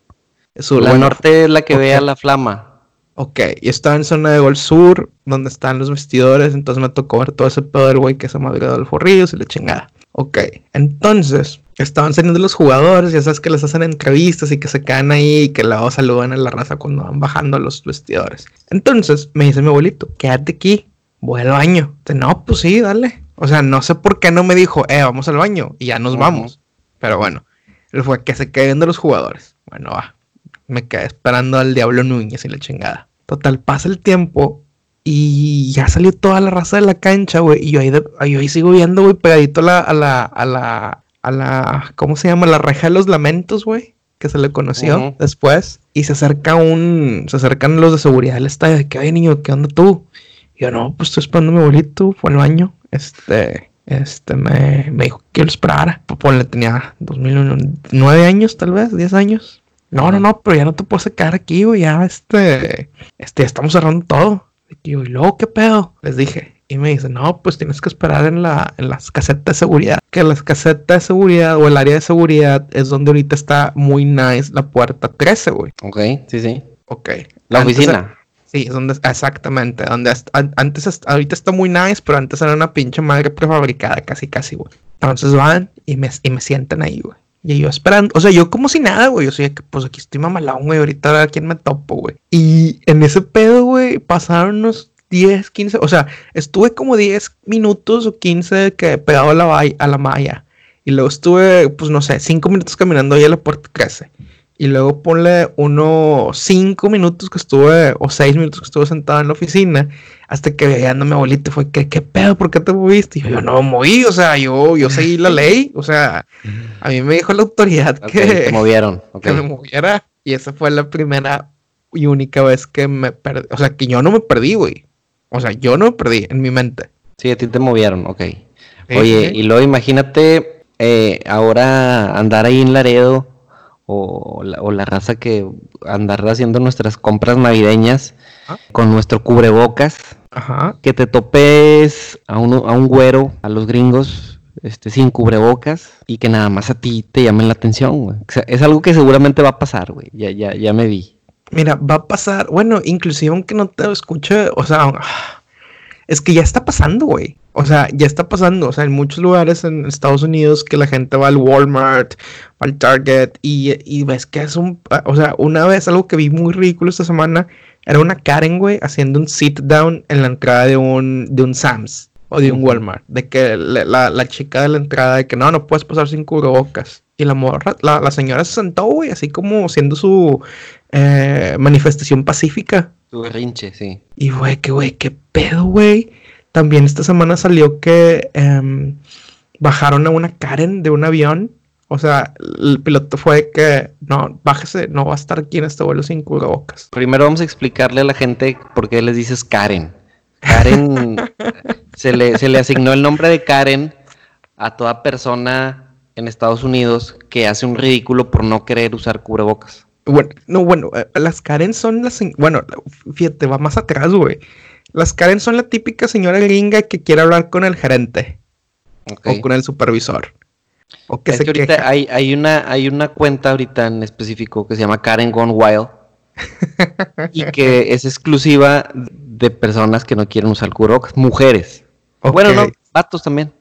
Es sur. La Bueno, norte es la que ok. ve a la flama. Ok, y estaba en zona de gol sur, donde están los vestidores, entonces me tocó ver todo ese pedo del güey que se madrió del forrillos y la chingada. Ok, entonces estaban saliendo los jugadores, ya sabes que les hacen entrevistas y que se quedan ahí y que luego saludan a la raza cuando van bajando a los vestidores. Entonces me dice mi abuelito, quédate aquí, voy al baño. Dice, no, pues sí, dale. O sea, no sé por qué no me dijo, eh, vamos al baño y ya nos vamos. Pero bueno, fue que se queden viendo los jugadores. Bueno, va. Me quedé esperando al Diablo Núñez y la chingada. Total, pasa el tiempo y ya salió toda la raza de la cancha, güey. Y yo ahí, de- yo ahí sigo viendo, güey, pegadito a la, a la, a la, a la, ¿cómo se llama? La reja de los lamentos, güey. Que se le conoció después. Y se acerca un, se acercan los de seguridad del estadio. De que, oye, niño, ¿qué onda tú? Y yo, no, pues estoy esperando a mi abuelito, fue al baño. Este, este, me, me dijo que lo esperara. Pues ponle, tenía 2009 años, tal vez, 10 años. No, no, no, pero ya no te puedes quedar aquí, güey, ya, este, este, ya estamos cerrando todo. Y yo, ¿y luego qué pedo? Les dije. Y me dice, no, pues tienes que esperar en la, en las casetas de seguridad. Que las casetas de seguridad o el área de seguridad es donde ahorita está muy nice la puerta 13, güey. Ok, sí, sí. Ok. La Antes oficina. Sí, es donde, exactamente, donde antes, ahorita está muy nice, pero antes era una pinche madre prefabricada, casi, casi, güey. Entonces van y me, y me sientan ahí, güey. Y yo esperando, o sea, yo como si nada, güey. Yo soy que, pues aquí estoy mamalón, güey. Ahorita a quién me topo, güey. Y en ese pedo, güey, pasaron unos 10, 15, o sea, estuve como 10 minutos o 15 que pegado a la, a la malla. Y luego estuve, pues no sé, 5 minutos caminando ahí a la puerta 13. Y luego ponle unos 5 minutos que estuve, o 6 minutos que estuve sentado en la oficina, hasta que veía a mi abuelito y fue, ¿qué, qué pedo? ¿Por qué te moviste? Y yo, yo no me moví, o sea, yo, yo seguí la ley, o sea, a mí me dijo la autoridad que, te movieron. que me moviera. Y esa fue la primera y única vez que me perdí, o sea, que yo no me perdí, güey. O sea, yo no me perdí en mi mente. Sí, a ti te movieron, ok. Sí, Oye, sí. y luego imagínate eh, ahora andar ahí en Laredo o la, o la raza que andar haciendo nuestras compras navideñas Ah. con nuestro cubrebocas, Ajá. que te topes a un, a un güero, a los gringos, este, sin cubrebocas y que nada más a ti te llamen la atención, güey. O sea, es algo que seguramente va a pasar, güey. Ya, ya, ya me vi. Mira, va a pasar, bueno, inclusive aunque no te escuche, o sea, es que ya está pasando, güey. O sea, ya está pasando, o sea, en muchos lugares en Estados Unidos que la gente va al Walmart, va al Target y, y ves que es un, o sea, una vez algo que vi muy ridículo esta semana era una Karen, güey, haciendo un sit down en la entrada de un, de un Sam's o de un. Walmart, de que la, la- la chica de la entrada de que no, no puedes pasar sin cubrebocas. Y la morra, la, la señora se sentó, güey, así como haciendo su eh, manifestación pacífica. Tu berrinche, sí. Y güey, que güey, qué pedo, güey. También esta semana salió que em, bajaron a una Karen de un avión. O sea, el piloto fue que no, bájese, no va a estar aquí en este vuelo sin cubrebocas. Primero vamos a explicarle a la gente por qué les dices Karen. Karen se le, se le asignó el nombre de Karen a toda persona en Estados Unidos que hace un ridículo por no querer usar cubrebocas. Bueno, no, bueno, eh, las Karen son las. Bueno, fíjate, va más atrás, güey. Las Karen son la típica señora gringa que quiere hablar con el gerente o con el supervisor. O que Es se que ahorita queja. hay, hay, una, hay una cuenta ahorita en específico que se llama Karen Gone Wild y que es exclusiva de personas que no quieren usar cubrebocas, mujeres. Bueno, no, vatos también.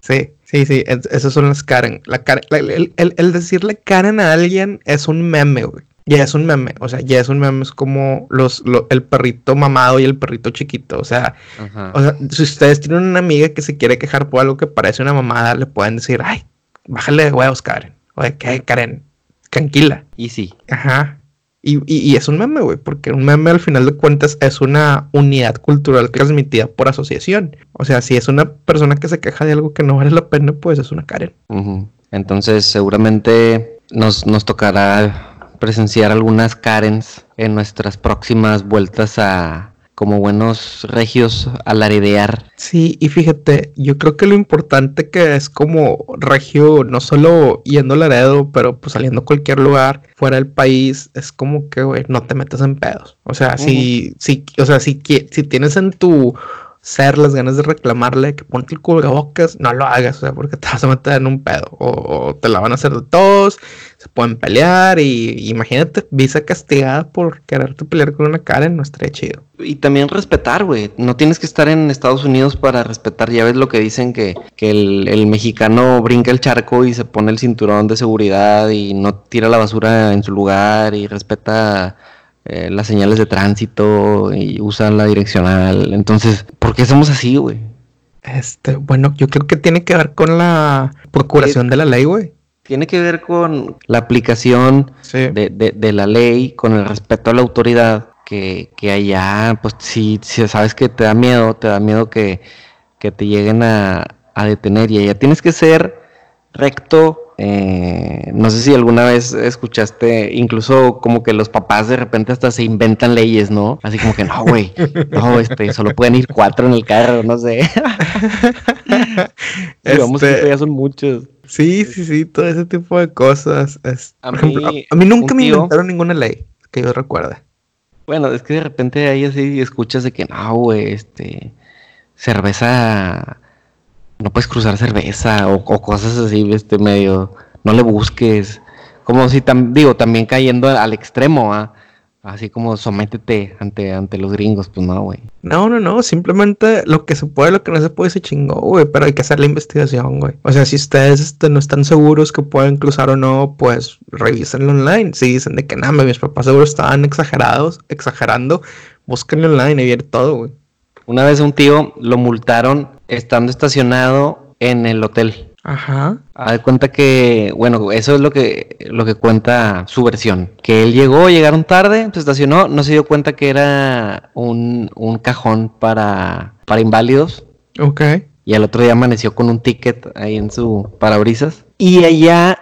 Sí, sí, sí, es- esas son las Karen. La Karen- la- el, el- el decirle Karen a alguien es un meme, güey. Ya es un meme, o sea, ya es un meme, es como los, lo- el perrito mamado y el perrito chiquito. O sea, Ajá. o sea, si ustedes tienen una amiga que se quiere quejar por algo que parece una mamada, le pueden decir, ay, bájale de huevos, Karen. O de que, Karen, tranquila. Y sí. Ajá. Y, y- y es un meme, güey, porque un meme al final de cuentas es una unidad cultural transmitida por asociación. O sea, si es una persona que se queja de algo que no vale la pena, pues es una Karen. Entonces seguramente nos, nos tocará presenciar algunas Karens en nuestras próximas vueltas a como buenos regios alaredear. Sí, y fíjate, yo creo que lo importante que es como regio, no solo yendo a Laredo, pero pues saliendo a cualquier lugar fuera del país, es como que, güey, no te metas en pedos. O sea, si, si, o sea, si, si tienes en tu ser las ganas de reclamarle que ponte el cubrebocas, no lo hagas, o sea, porque te vas a meter en un pedo, o, te la van a hacer de todos, se pueden pelear, y, imagínate, visa castigada por quererte pelear con una Karen, no estaría chido. Y también respetar, güey, no tienes que estar en Estados Unidos para respetar, ya ves lo que dicen que, que el, el mexicano brinca el charco y se pone el cinturón de seguridad y no tira la basura en su lugar y respeta eh, las señales de tránsito y usan la direccional. Entonces, ¿por qué somos así, güey? Este, bueno, yo creo que tiene que ver con la procuración de la ley, güey. Tiene que ver con la aplicación de, la ley, con el respeto a la autoridad, que, que allá, pues si, si sabes que te da miedo, te da miedo que, que te lleguen a, a detener y allá tienes que ser recto, eh, no sé si alguna vez escuchaste, incluso como que los papás de repente hasta se inventan leyes, ¿no? Así como que no, güey, no, este, solo pueden ir cuatro en el carro, no sé. Digamos que ya son muchos. Sí, sí, sí, todo ese tipo de cosas. a, mí, a, mí, nunca me inventaron ninguna ley que yo recuerde. Bueno, es que de repente ahí así escuchas de que no, güey, este, cerveza no puedes cruzar cerveza o, cosas así, este medio, no le busques, como si, digo, también cayendo al extremo, ¿ah? Así como sométete ante, ante los gringos, pues no, güey. No, no, no, simplemente lo que se puede, lo que no se puede se chingó, güey, pero hay que hacer la investigación, güey. O sea, si ustedes este, no están seguros que pueden cruzar o no, pues revísenlo online. Si dicen de que nada, mis papás seguro estaban exagerados, exagerando, búsquenlo online y ver todo, güey. Una vez un tío lo multaron estando estacionado en el hotel. Ajá. A cuenta que, bueno, eso es lo que, lo que cuenta su versión. Que él llegó, llegaron tarde, se estacionó, no se dio cuenta que era un, un cajón para, para inválidos. Ok. Y al otro día amaneció con un ticket ahí en su parabrisas. Y allá,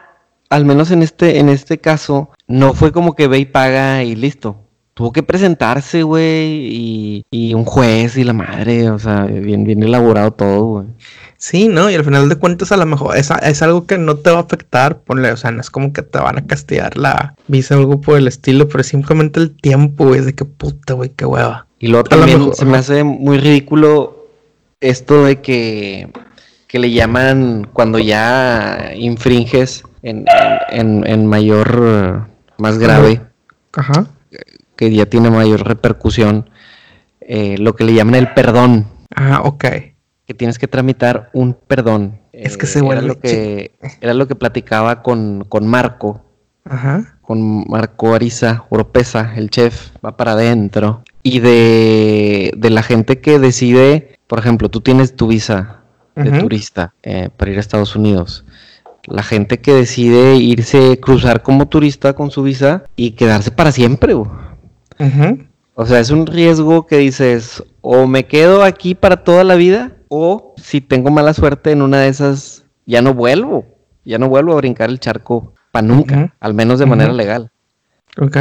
al menos en este, en este caso, no fue como que ve y paga y listo tuvo que presentarse, güey, y, un juez y la madre, o sea, bien, bien elaborado todo, güey. Sí, ¿no? Y al final de cuentas a lo mejor es, es, algo que no te va a afectar, ponle, o sea, no es como que te van a castigar la visa o algo por el estilo, pero simplemente el tiempo, güey, es de que puta, güey, qué hueva. Y luego también se me hace muy ridículo esto de que, que le llaman cuando ya infringes en, en, en mayor, más grave. Ajá que ya tiene mayor repercusión, eh, lo que le llaman el perdón. Ah, ok. Que tienes que tramitar un perdón. Es que se vuelve era lo que Era lo que platicaba con, con Marco. Ajá. Con Marco Ariza, Oropesa, el chef, va para adentro. Y de, de la gente que decide, por ejemplo, tú tienes tu visa de turista eh, para ir a Estados Unidos la gente que decide irse, cruzar como turista con su visa y quedarse para siempre. O sea, es un riesgo que dices, o me quedo aquí para toda la vida, o si tengo mala suerte en una de esas, ya no vuelvo, ya no vuelvo a brincar el charco para nunca, al menos de manera legal. Ok.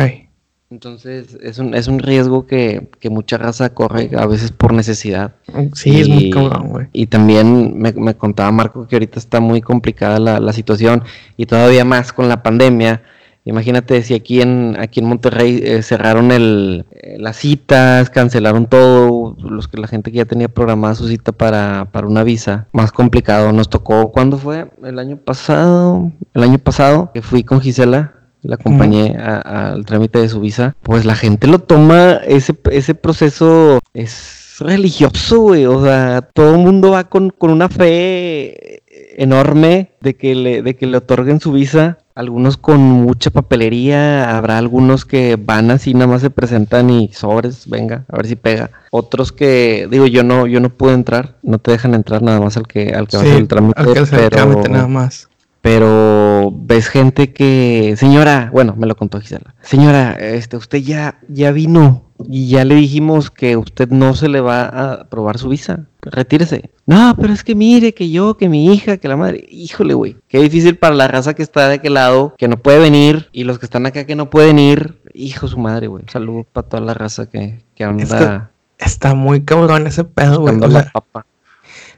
Entonces es un, es un riesgo que, mucha raza corre a veces por necesidad. Sí, es muy cabrón, güey. Y también me, contaba Marco que ahorita está muy complicada la, la situación y todavía más con la pandemia Imagínate si aquí en aquí en Monterrey eh, cerraron el, eh, las citas, cancelaron todo, los que la gente que ya tenía programada su cita para, para una visa, más complicado. Nos tocó, ¿cuándo fue? El año pasado, el año pasado que fui con Gisela, la acompañé al trámite de su visa, pues la gente lo toma, ese, ese proceso es religioso, güey, o sea, todo el mundo va con, con una fe enorme de que le, de que le otorguen su visa algunos con mucha papelería, habrá algunos que van así, nada más se presentan y sobres, venga, a ver si pega. Otros que, digo, yo no, yo no pude entrar, no te dejan entrar nada más al que, al que va a hacer el trámite, pero, nada más. Pero ves gente que, señora, bueno, me lo contó Gisela, señora, este, usted ya, ya vino y ya le dijimos que usted no se le va a aprobar su visa. Retírese. No, pero es que mire, que yo, que mi hija, que la madre. Híjole, güey. Qué difícil para la raza que está de aquel lado, que no puede venir. Y los que están acá que no pueden ir. Hijo su madre, güey. Saludos para toda la raza que, que anda Está muy cabrón ese pedo, güey. O sea.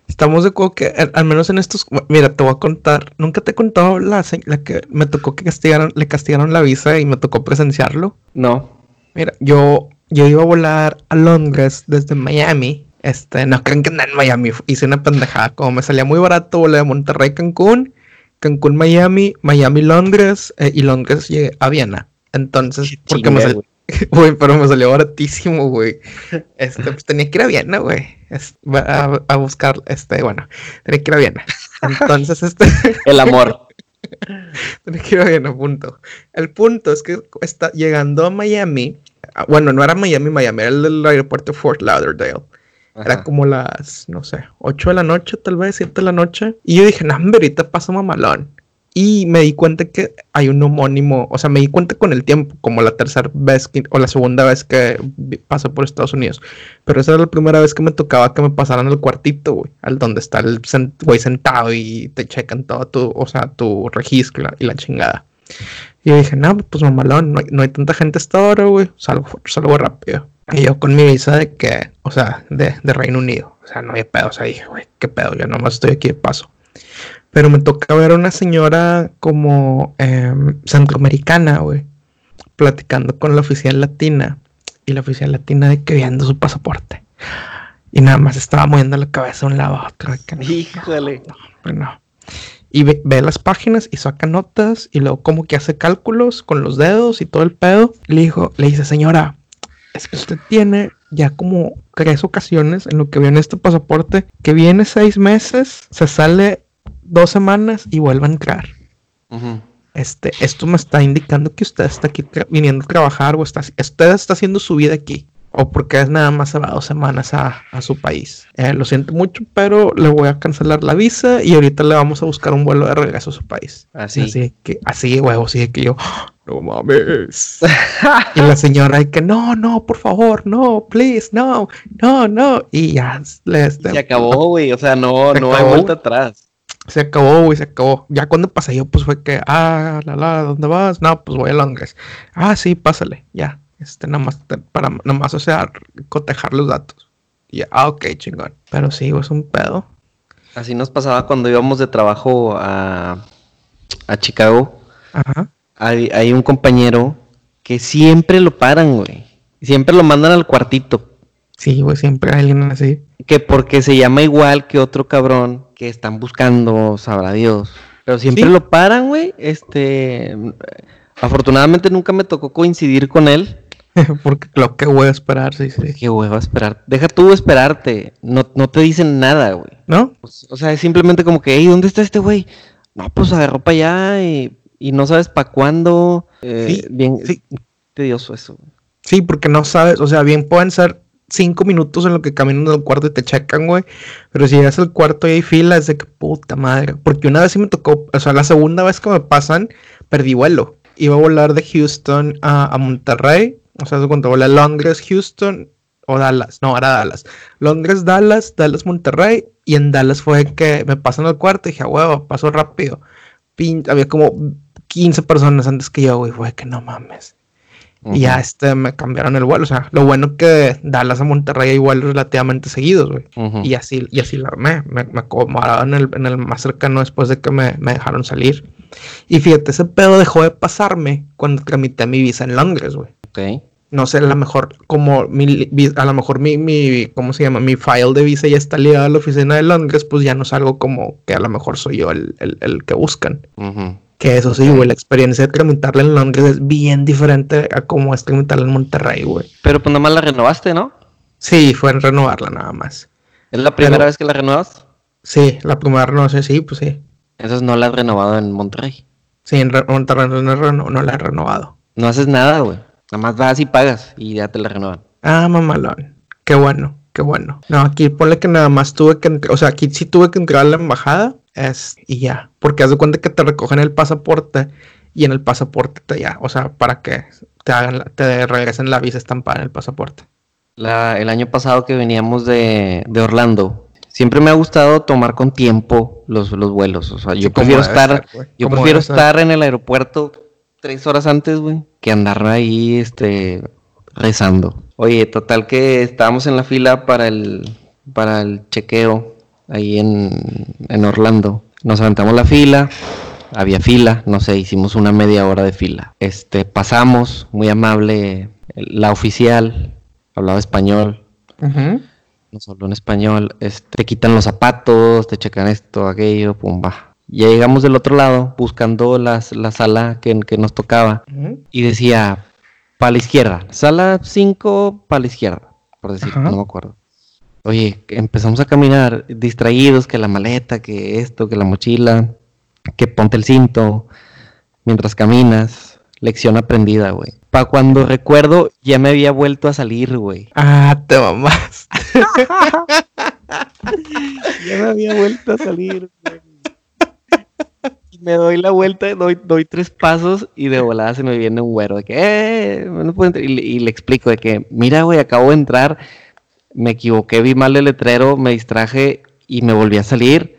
Estamos de acuerdo que, al, al menos en estos. Mira, te voy a contar. Nunca te he contado la, la que me tocó que castigaron, le castigaron la visa y me tocó presenciarlo. No. Mira, yo, yo iba a volar a Londres desde Miami. Este, no crean que en Miami. Hice una pendejada. Como me salía muy barato, volé de Monterrey, Cancún, Cancún, Miami, Miami, Londres, eh, y Londres llegué a Viena. Entonces, porque me Chinga, salió, güey, pero me salió baratísimo, güey. Este, pues tenía que ir a Viena, güey. A, a buscar, este, bueno, tenía que ir a Viena. Entonces, este. El amor. Tenía que ir a Viena, punto. El punto es que está llegando a Miami. ah, Bueno, no era Miami, Miami, era el aeropuerto Fort Lauderdale. Era Ajá. como las, no sé, 8 de la noche, tal vez 7 de la noche. Y yo dije, no, hombre, ahorita paso mamalón. Y me di cuenta que hay un homónimo, o sea, me di cuenta con el tiempo, como la tercera vez o la segunda vez que pasé por Estados Unidos. Pero esa era la primera vez que me tocaba que me pasaran al cuartito, güey, al donde está el güey sentado y te checan todo tu, o sea, tu registro y la- chingada. Y yo dije, no, pues mamalón, no hay, no hay tanta gente hasta ahora, güey, salgo, salgo rápido. Y yo con mi visa de que, o sea, de, de Reino Unido, o sea, no había pedo, o sea, dije, güey, qué pedo, yo nomás estoy aquí de paso. Pero me toca ver a una señora como em, centroamericana, güey, platicando con la oficial latina. Y la oficial latina de que viendo su pasaporte. Y nada más estaba moviendo la cabeza de un lado a otro. no, Híjole. no. Y ve, ve las páginas y saca notas y luego como que hace cálculos con los dedos y todo el pedo. Le dijo, le dice, señora, es que usted tiene ya como tres ocasiones en lo que viene este pasaporte, que viene seis meses, se sale dos semanas y vuelve a entrar. Este, esto me está indicando que usted está aquí viniendo a trabajar o está, usted está haciendo su vida aquí. O porque es nada más se va dos semanas a, a su país. Eh, lo siento mucho, pero le voy a cancelar la visa y ahorita le vamos a buscar un vuelo de regreso a su país. Así. Así que, así, huevo, así que yo, "Ah, no mames. y la señora, que no, no, por favor, no, please, no, no, no. Y ya este, Se acabó, güey. O sea, no, Se no hay vuelta atrás. se acabó, güey, se acabó. Ya cuando pasé yo, pues fue que, ah, la, la, ¿dónde vas? No, pues voy a Londres. Ah, sí, pásale, ya. Este, nada más, para, nada más, o sea, cotejar los datos. Y, ah, ok, chingón. Pero sí, es un pedo. Así nos pasaba cuando íbamos de trabajo a, a Chicago. Ajá. Hay, hay un compañero que siempre lo paran, güey. Siempre lo mandan al cuartito. Sí, güey, siempre hay alguien así. Que porque se llama igual que otro cabrón que están buscando, sabrá Dios. Pero siempre Sí. lo paran, güey. Este. Afortunadamente nunca me tocó coincidir con él. Porque lo que voy a esperar, sí, sí. Qué hueva esperar. Deja tú esperarte. No, no te dicen nada, güey. ¿No? O sea, es simplemente como que, hey, ¿dónde está este güey? No, pues agarró para allá y, y no sabes para cuándo. Eh, Sí, bien sí. tedioso eso. Sí, porque no sabes, o sea, bien pueden ser cinco minutos en lo que caminan del cuarto y te checan, güey. Pero si llegas al cuarto y hay fila, es de que puta madre. Porque una vez sí me tocó, o sea, la segunda vez que me pasan, perdí vuelo. Iba a volar de Houston a, a Monterrey. O sea, cuando volé a Londres, Houston o Dallas. No, era Dallas. Londres, Dallas, Dallas, Monterrey. Y en Dallas fue que me pasan al cuarto y dije, huevo, paso rápido. Pin- había como 15 personas antes que yo, güey. Fue que no mames. Y ya este me cambiaron el vuelo. O sea, lo bueno que Dallas a Monterrey hay vuelos relativamente seguidos, güey. Ujú. Y así, y así la armé. Me, me acomodaron en el, en el más cercano después de que me, me dejaron salir. Y fíjate, ese pedo dejó de pasarme cuando tramité mi visa en Londres, güey. Ok. No sé, a lo mejor, como mi, a lo mejor mi, mi, ¿cómo se llama? Mi file de visa ya está ligado a la oficina de Londres, pues ya no salgo como que a lo mejor soy yo el, el, el que buscan. Ujú. Que eso sí, güey, la experiencia de tramitarla en Londres es bien diferente a como es tramitarla en Monterrey, güey. Pero pues nada más la renovaste, ¿no? Sí, fue en renovarla nada más. ¿Es la primera Pero- vez que la renuevas? Sí, la primera no sé, sí, pues sí. Entonces no la has renovado en Monterrey. Sí, en Re- Monterrey no, no, no la he renovado. No haces nada, güey. Nada más vas y pagas y ya te la renuevan. Ah, mamalón. Qué bueno, qué bueno. No, aquí ponle que nada más tuve que, o sea, aquí sí tuve que entrar a la embajada es, y ya. Porque haz de cuenta que te recogen el pasaporte y en el pasaporte te ya, o sea, para que te hagan, la- te regresen la visa estampada en el pasaporte. La- el año pasado que veníamos de, de Orlando, siempre me ha gustado tomar con tiempo los, los vuelos. O sea, yo Sí, prefiero estar, yo prefiero estar en el aeropuerto tres horas antes, güey, que andar ahí, este, rezando. Oye, total que estábamos en la fila para el, para el chequeo ahí en, en Orlando. Nos aventamos la fila, había fila, no sé, hicimos una media hora de fila. Este, pasamos, muy amable, la oficial, hablaba español, nos habló en español, este, te quitan los zapatos, te checan esto, aquello, pum, va. Ya llegamos del otro lado, buscando la sala que, que nos tocaba, y decía, para la izquierda, sala 5 para la izquierda, por decir, no me acuerdo. Oye, empezamos a caminar distraídos, que la maleta, que esto, que la mochila, que ponte el cinto mientras caminas. Lección aprendida, güey. Para cuando recuerdo, ya me había vuelto a salir, güey. Ah, te mamás. ya me había vuelto a salir, güey. Me doy la vuelta, doy, doy tres pasos y de volada se me viene un güero de que, eh, no puedo entrar. Y, y, le explico de que, mira, güey, acabo de entrar, me equivoqué, vi mal el letrero, me distraje y me volví a salir.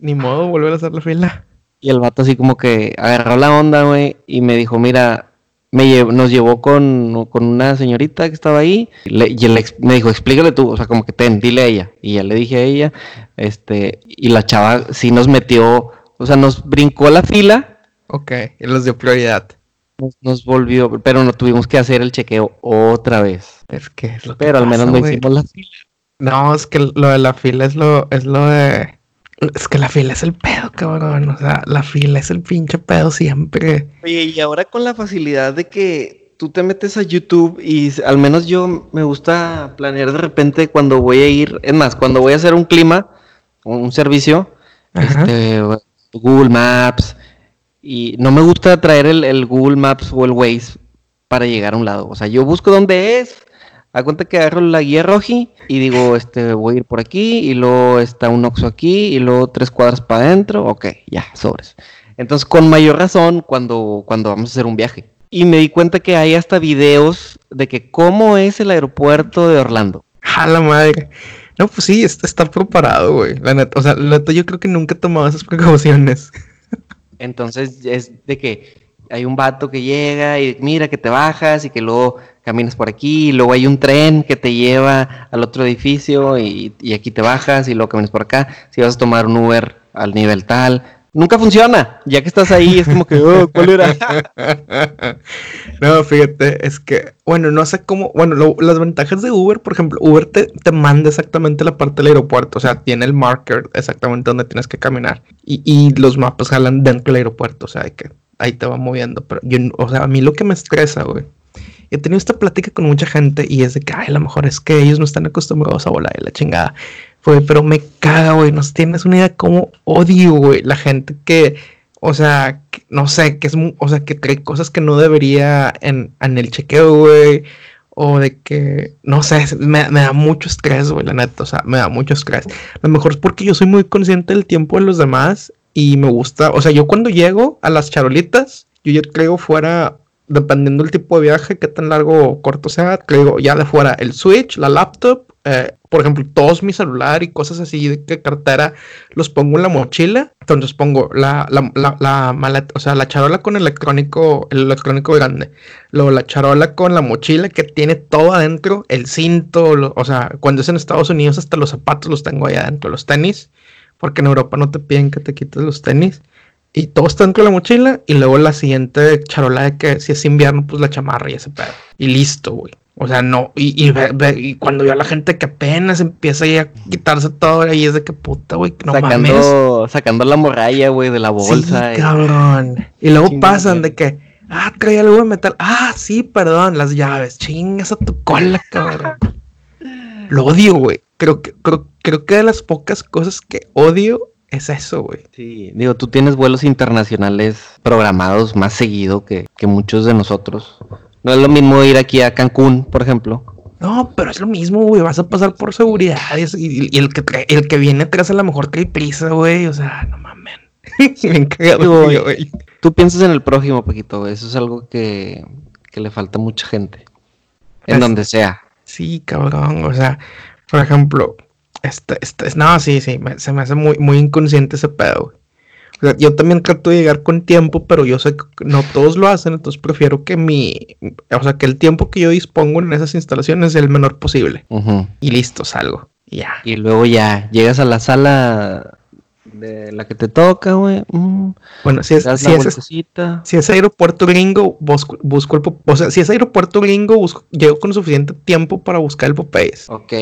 Ni modo, volver a hacer la fila. Y el vato así como que agarró la onda, güey, y me dijo, mira, me nos llevó con, una señorita que estaba ahí, y, me dijo, explícale tú, o sea, como que ten, dile a ella. Y ya le dije a ella, este, y la chava sí nos metió, o sea, nos brincó la fila. Ok, y los dio prioridad. Nos, volvió, pero no tuvimos que hacer el chequeo otra vez. Es que es lo que Pero al menos no hicimos la fila. No, es que lo de la fila es lo, es lo de es que la fila es el pedo, cabrón. O sea, la fila es el pinche pedo siempre. Oye, y ahora con la facilidad de que tú te metes a YouTube y al menos yo me gusta planear de repente cuando voy a ir, es más, cuando voy a hacer un clima, un servicio, este, Google Maps, y no me gusta traer el, el Google Maps o el Waze para llegar a un lado. O sea, yo busco dónde es, a cuenta que agarro la guía roji y digo, este, voy a ir por aquí y luego está un oxo aquí y luego tres cuadras para adentro. Ok, ya, sobres. Entonces, con mayor razón cuando, cuando vamos a hacer un viaje. Y me di cuenta que hay hasta videos de que cómo es el aeropuerto de Orlando. A la madre. No, pues sí, está, está preparado, güey. La neta, o sea, la neta, yo creo que nunca he tomado esas precauciones. Entonces, es de que hay un vato que llega y mira que te bajas y que luego caminas por aquí, y luego hay un tren que te lleva al otro edificio y, aquí te bajas y luego caminas por acá. Si vas a tomar un Uber al nivel tal, nunca funciona. Ya que estás ahí, es como que, oh, ¿cuál era? no, fíjate, es que, bueno, no sé cómo, bueno, las ventajas de Uber, por ejemplo, Uber te, te, manda exactamente la parte del aeropuerto, o sea, tiene el marker exactamente donde tienes que caminar y, y los mapas jalan dentro del aeropuerto, o sea, que ahí te va moviendo. Pero yo, o sea, a mí lo que me estresa, güey. He tenido esta plática con mucha gente y es de que, ay, lo mejor es que ellos no están acostumbrados a volar y la chingada. Fue, pero me caga, güey. No tienes una idea cómo odio, güey, la gente que, o sea, no sé, que es, o sea, que trae cosas que no debería en, en el chequeo, güey. O de que, no sé, me, me da mucho estrés, güey, la neta. O sea, me da mucho estrés. A lo mejor es porque yo soy muy consciente del tiempo de los demás y me gusta, o sea, yo cuando llego a las charolitas, yo ya traigo fuera, dependiendo del tipo de viaje, qué tan largo o corto sea, traigo ya de fuera el Switch, la laptop, eh, por ejemplo, todos mi celular y cosas así de que cartera los pongo en la mochila. Entonces pongo la, la, la, o sea, la charola con electrónico, el electrónico grande. Luego la charola con la mochila que tiene todo adentro, el cinto, o sea, cuando es en Estados Unidos hasta los zapatos los tengo ahí adentro, los tenis porque en Europa no te piden que te quites los tenis. Y todo está dentro de la mochila. Y luego la siguiente charola de que si es invierno, pues la chamarra y ese pedo. Y listo, güey. O sea, no. Y, y, cuando veo a la gente que apenas empieza a quitarse todo, y es de que puta, güey, no sacando, mames. Sacando la morralla, güey, de la bolsa. Sí, cabrón. Y luego pasan de que, ah, trae algo de metal. Ah, sí, perdón, las llaves. Chingas a tu cola, cabrón. Lo odio, güey. Creo que, creo, creo que de las pocas cosas que odio es eso, güey. Sí, digo, tú tienes vuelos internacionales programados más seguido que, muchos de nosotros. No es lo mismo ir aquí a Cancún, por ejemplo. No, pero es lo mismo, güey. Vas a pasar por seguridad y, el, que el que viene atrás a lo mejor trae prisa, güey. O sea, no mames. Bien cagado, güey. Tú piensas en el prójimo, Paquito. Eso es algo que, que le falta a mucha gente. En donde sea. Sí, cabrón. O sea, por ejemplo, este, este, no, sí, sí, se me hace muy, muy inconsciente ese pedo. O Yo también trato de llegar con tiempo, pero yo sé que no todos lo hacen, entonces prefiero que mi, o sea, que el tiempo que yo dispongo en esas instalaciones sea el menor posible. Y listo, salgo. Ya. Y luego ya llegas a la sala de la que te toca, güey. Mm. bueno, si es, si es, si es, aeropuerto gringo, busco, busco el o sea, si es aeropuerto gringo, busco, llego con suficiente tiempo para buscar el Popeyes. Ok.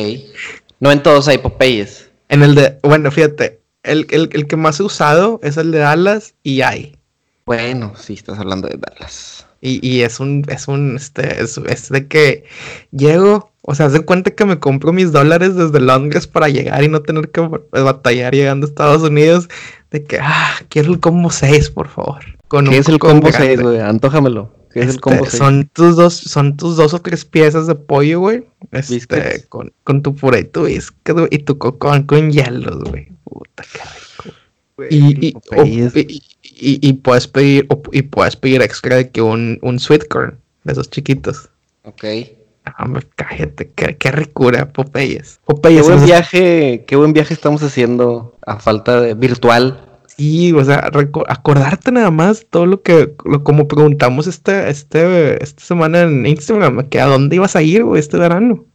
No en todos hay Popeyes. En el de, bueno, fíjate, el, el, el que más he usado es el de Dallas y hay. Bueno, sí, estás hablando de Dallas. Y, y es un, es un, este, es, es de que llego, o sea, haz de cuenta que me compro mis dólares desde Londres para llegar y no tener que batallar llegando a Estados Unidos. De que, ah, quiero el combo 6, por favor. ¿Qué es el combo 6, güey? Antójamelo. ¿Qué es el este, combo 6? Son tus dos, son tus dos o tres piezas de pollo, güey. Este, con, con, tu puré y tu biscuit, y tu cocón con hielos, güey. Puta, qué rico. Y, y, y, y, puedes pedir, y puedes pedir extra de que un, un sweet corn de esos chiquitos. Ok. Ah, cállate, qué, qué ricura, Popeyes. Popeyes. Qué buen viaje, qué buen viaje estamos haciendo a falta de virtual. Sí, o sea, acordarte nada más todo lo que, lo, como preguntamos este, este, esta semana en Instagram, que a dónde ibas a ir, güey, este verano.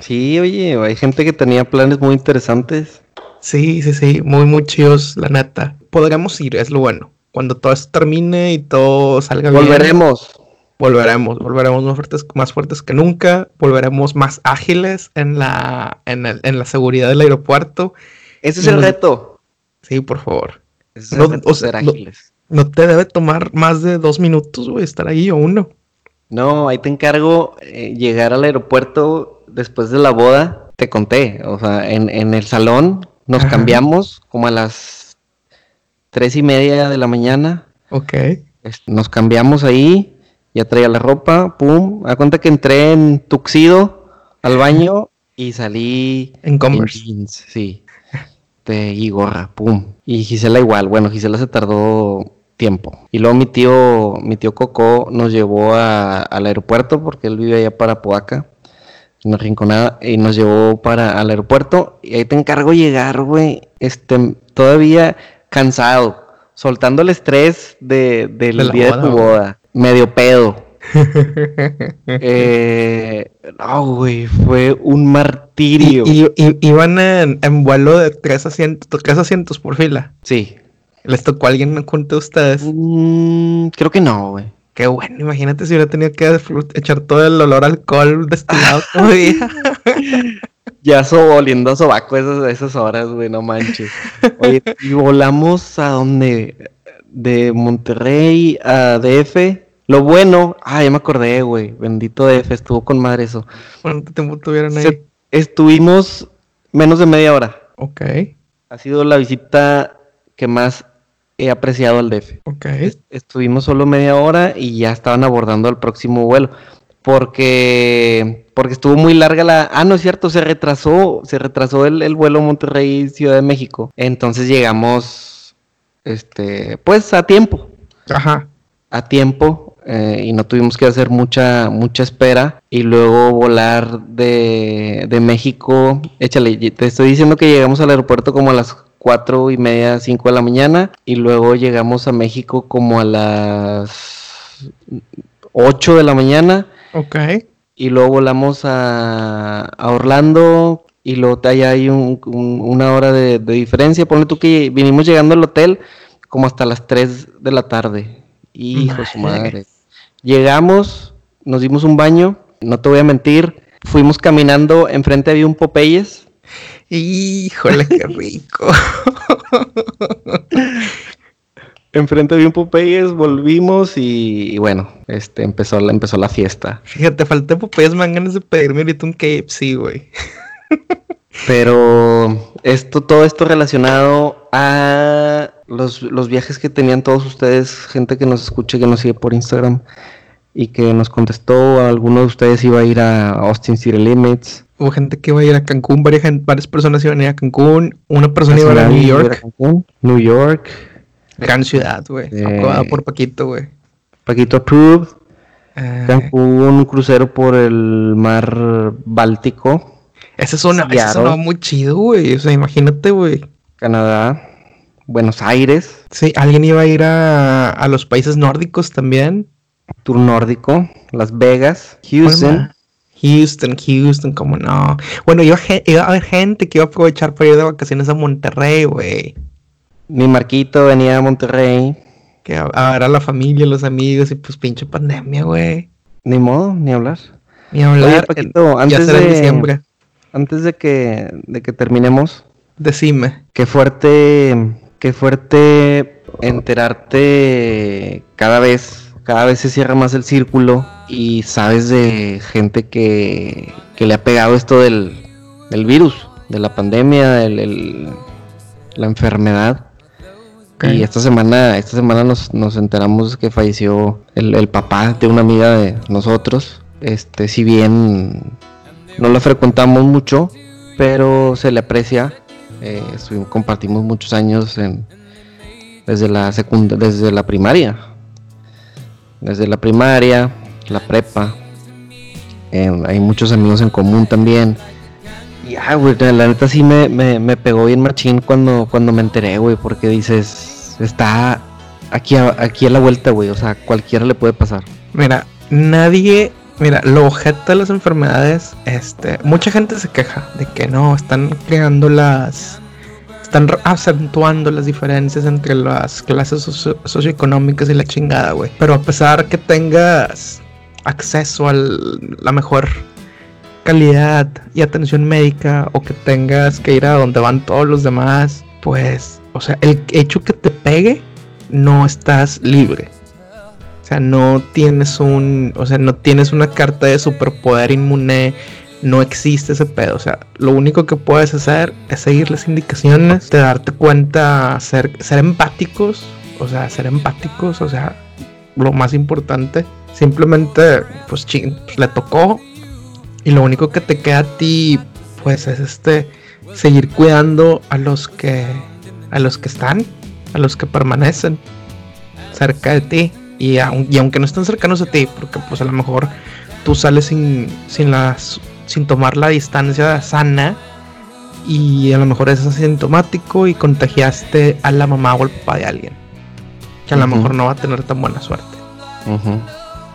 Sí, oye, hay gente que tenía planes muy interesantes. Sí, sí, sí, muy, muy chidos, la neta. Podremos ir, es lo bueno. Cuando todo esto termine y todo salga bien. Volveremos volveremos, volveremos más fuertes, más fuertes que nunca, volveremos más ágiles en la, en, el, en la seguridad del aeropuerto. Ese es el reto. Sí, por favor. Ese es no, el reto, ser ágiles. No, te debe tomar más de dos minutos, güey, estar ahí o uno. No, ahí te encargo eh, llegar al aeropuerto después de la boda. Te conté, o sea, en, en el salón nos cambiamos como a las tres y media de la mañana. Ok. Nos cambiamos ahí, ya traía la ropa, pum, a cuenta que entré en tuxido al baño y salí en Converse. jeans, sí. De, y gorra, pum. Y Gisela igual, bueno, Gisela se tardó tiempo. Y luego mi tío, mi tío Coco nos llevó al aeropuerto porque él vive allá para Poaca, en la Rinconada, y nos llevó para al aeropuerto. Y ahí te encargo llegar, güey, este, todavía cansado, soltando el estrés de, del día de tu boda medio pedo. eh, no, güey, fue un martirio. ¿Y, iban en, vuelo de tres asientos, tres asientos por fila? Sí. ¿Les tocó a alguien junto a ustedes? Mm, creo que no, güey. Qué bueno, imagínate si hubiera tenido que echar todo el olor alcohol destilado todavía. ya so, oliendo a sobaco esas, esas horas, güey, no manches. Oye, y volamos a donde, de Monterrey a DF, lo bueno, ah, ya me acordé, güey. Bendito DF, estuvo con madre eso. ¿Cuánto tiempo tuvieron ahí? estuvimos menos de media hora. Ok. Ha sido la visita que más he apreciado al DF. Ok. estuvimos solo media hora y ya estaban abordando el próximo vuelo. Porque, porque estuvo muy larga la... Ah, no es cierto, se retrasó, se retrasó el, el vuelo Monterrey-Ciudad de México. Entonces llegamos, este, pues a tiempo. Ajá. A tiempo eh, y no tuvimos que hacer mucha, mucha espera. Y luego volar de, de México, échale, te estoy diciendo que llegamos al aeropuerto como a las cuatro y media, cinco de la mañana, y luego llegamos a México como a las 8 de la mañana. Ok. Y luego volamos a, a Orlando, y luego allá hay un, una hora de, de, diferencia. Ponle tú que vinimos llegando al hotel como hasta las 3 de la tarde. Hijo su madre. Llegamos, nos dimos un baño, no te voy a mentir, fuimos caminando, enfrente había un Popeyes. Híjole, qué rico. enfrente había un Popeyes, volvimos y, bueno, este empezó la, empezó la fiesta. Fíjate, falté Popeyes, me ganas de pedirme ahorita un KFC, güey. Pero esto, todo esto relacionado a los, los, viajes que tenían todos ustedes, gente que nos escuche, que nos sigue por Instagram y que nos contestó, alguno de ustedes iba a ir a Austin City Limits. Hubo gente que iba a ir a Cancún, varias, varias personas iban a ir a Cancún, una persona iba a ir a New York. New York. Gran ciudad, güey. Eh, por Paquito, güey. Paquito approved. Eh. Cancún, un crucero por el mar Báltico. Esa es una, esa muy chido, güey. O sea, imagínate, güey. Canadá. Buenos Aires. Sí, alguien iba a ir a, a los países nórdicos también. Tour nórdico, Las Vegas, Houston. Houston, Houston, como no. Bueno, iba, iba, a haber gente que iba a aprovechar para ir de vacaciones a Monterrey, güey. Mi Marquito venía a Monterrey. Que a, ver a la familia, los amigos y pues pinche pandemia, güey. Ni modo, ni hablar. Ni hablar. Paquito, antes de, diciembre. Antes de que, de que terminemos. Decime. Qué fuerte, qué fuerte enterarte cada vez cada vez se cierra más el círculo y sabes de gente que, que le ha pegado esto del, del virus, de la pandemia, el, la enfermedad. Y esta semana, esta semana nos, nos enteramos que falleció el, el, papá de una amiga de nosotros. Este, si bien no la frecuentamos mucho, pero se le aprecia. Eh, compartimos muchos años en, desde la desde la primaria desde la primaria, la prepa. hay muchos amigos en común también. Y ah, güey, la neta sí me, me, pegó bien machín cuando, cuando me enteré, güey, porque dices, está aquí a, aquí a la vuelta, güey, o sea, cualquiera le puede pasar. Mira, nadie, mira, lo objeto de las enfermedades, este, mucha gente se queja de que no, están creando las, están acentuando las diferencias entre las clases socioeconómicas y la chingada, güey. Pero a pesar que tengas acceso a la mejor calidad y atención médica o que tengas que ir a donde van todos los demás, pues, o sea, el hecho que te pegue, no estás libre. O sea, no tienes un, o sea, no tienes una carta de superpoder inmune no existe ese pedo. O sea, lo único que puedes hacer es seguir las indicaciones, de darte cuenta, ser, ser empáticos, o sea, ser empáticos, o sea, lo más importante. Simplemente, pues, pues, le tocó. Y lo único que te queda a ti, pues, es este, seguir cuidando a los que, a los que están, a los que permanecen cerca de ti. Y, y aunque no estén cercanos a ti, porque pues a lo mejor tú sales sin, sin las sin tomar la distancia sana y a lo mejor es asintomático y contagiaste a la mamá o al papá de alguien que a lo mejor no va a tener tan buena suerte.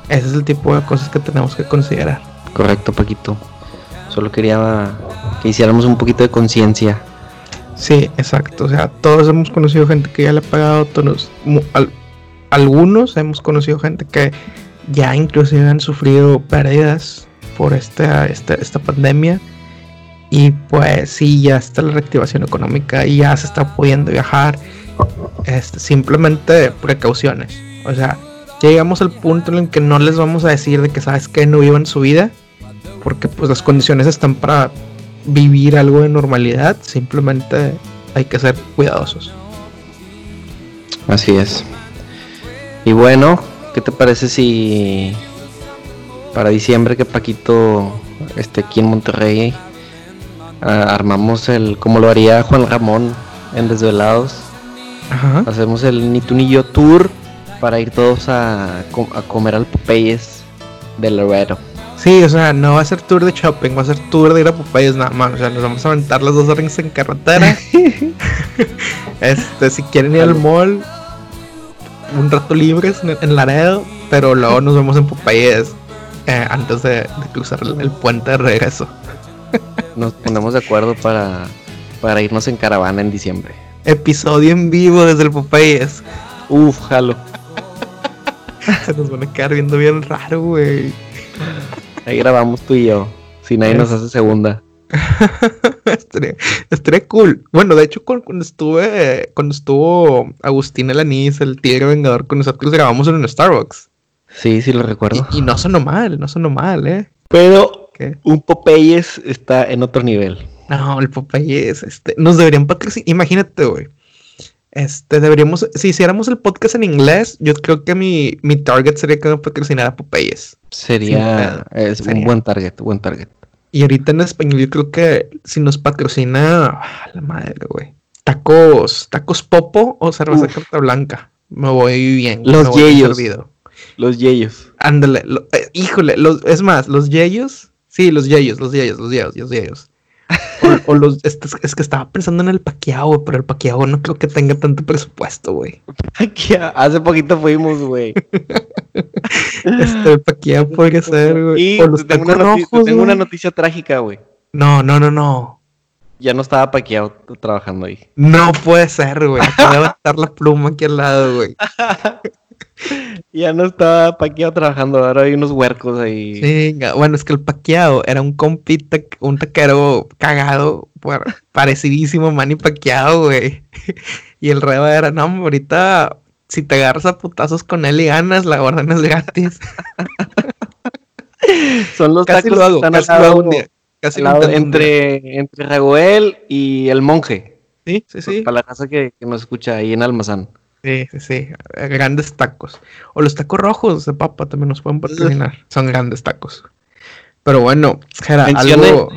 Ese es el tipo de cosas que tenemos que considerar. Correcto, Paquito. Solo quería que hiciéramos un poquito de conciencia. Sí, exacto. O sea, todos hemos conocido gente que ya le ha pagado todos. algunos hemos conocido gente que ya inclusive han sufrido pérdidas por esta, esta, esta pandemia. Y pues sí, ya está la reactivación económica y ya se está pudiendo viajar. Este, simplemente precauciones. O sea, llegamos al punto en el que no les vamos a decir de que sabes que no vivan su vida. Porque pues las condiciones están para vivir algo de normalidad. Simplemente hay que ser cuidadosos. Así es. Y bueno, ¿qué te parece si para diciembre que Paquito esté aquí en Monterrey. armamos el, como lo haría Juan Ramón en Desvelados. Hacemos el Ni tú ni yo tour para ir todos a, comer al Popeyes de Laredo. Sí, o sea, no va a ser tour de shopping, va a ser tour de ir a Popeyes nada más. O sea, nos vamos a aventar las dos horas en carretera. este, si quieren ir al mall, un rato libres en, en Laredo, pero luego nos vemos en Popeyes eh, antes de, cruzar el, puente de regreso. Nos ponemos de acuerdo para, para irnos en caravana en diciembre. Episodio en vivo desde el Popeyes. Uf, jalo. Se nos van a quedar viendo bien raro, güey. Ahí grabamos tú y yo. Si nadie nos hace segunda. estaría, cool. Bueno, de hecho, cuando, estuve, cuando estuvo Agustín Elanís, el tigre vengador con nosotros, grabamos en un Starbucks. Sí, sí lo recuerdo. Y, no sonó mal, no sonó mal, ¿eh? Pero un Popeyes está en otro nivel. No, el Popeyes, este, nos deberían patrocinar. Imagínate, güey. Este, deberíamos, si hiciéramos el podcast en inglés, yo creo que mi, mi target sería que me patrocinara Popeyes. Sería, es un buen target, buen target. Y ahorita en español yo creo que si nos patrocina, ah, la madre, güey. Tacos, tacos popo o cerveza carta blanca. Me voy bien. Los yeyos. Los yeyos. Ándale, eh, híjole, los, es más, los yeyos. Sí, los yeyos, los yeyos, los yeyos, los yeyos. O, los, es, es, que estaba pensando en el Paquiao, pero el Paquiao no creo que tenga tanto presupuesto, güey. Hace poquito fuimos, güey. este Paquiao podría ser, güey. Y los tengo, una, noticia, tengo una noticia trágica, güey. No, no, no, no. Ya no estaba Paquiao trabajando ahí. No puede ser, güey. Acaba de levantar la pluma aquí al lado, güey. ya no estaba paqueado trabajando, ahora hay unos huercos ahí. Sí, bueno, es que el paqueado era un compita, un taquero cagado, parecidísimo Manny Paqueado, güey. Y el reba era, no, ahorita si te agarras a putazos con él y ganas, la orden es gratis. Son los casi tacos lo hago, casi lo hago un día. Casi entre, entre Ragoel y el monje. Sí, sí, sí. Para la casa que, que nos escucha ahí en Almazán. Sí, sí, sí. Grandes tacos. O los tacos rojos de papa también nos pueden patrocinar. Son grandes tacos. Pero bueno, Gera, algo...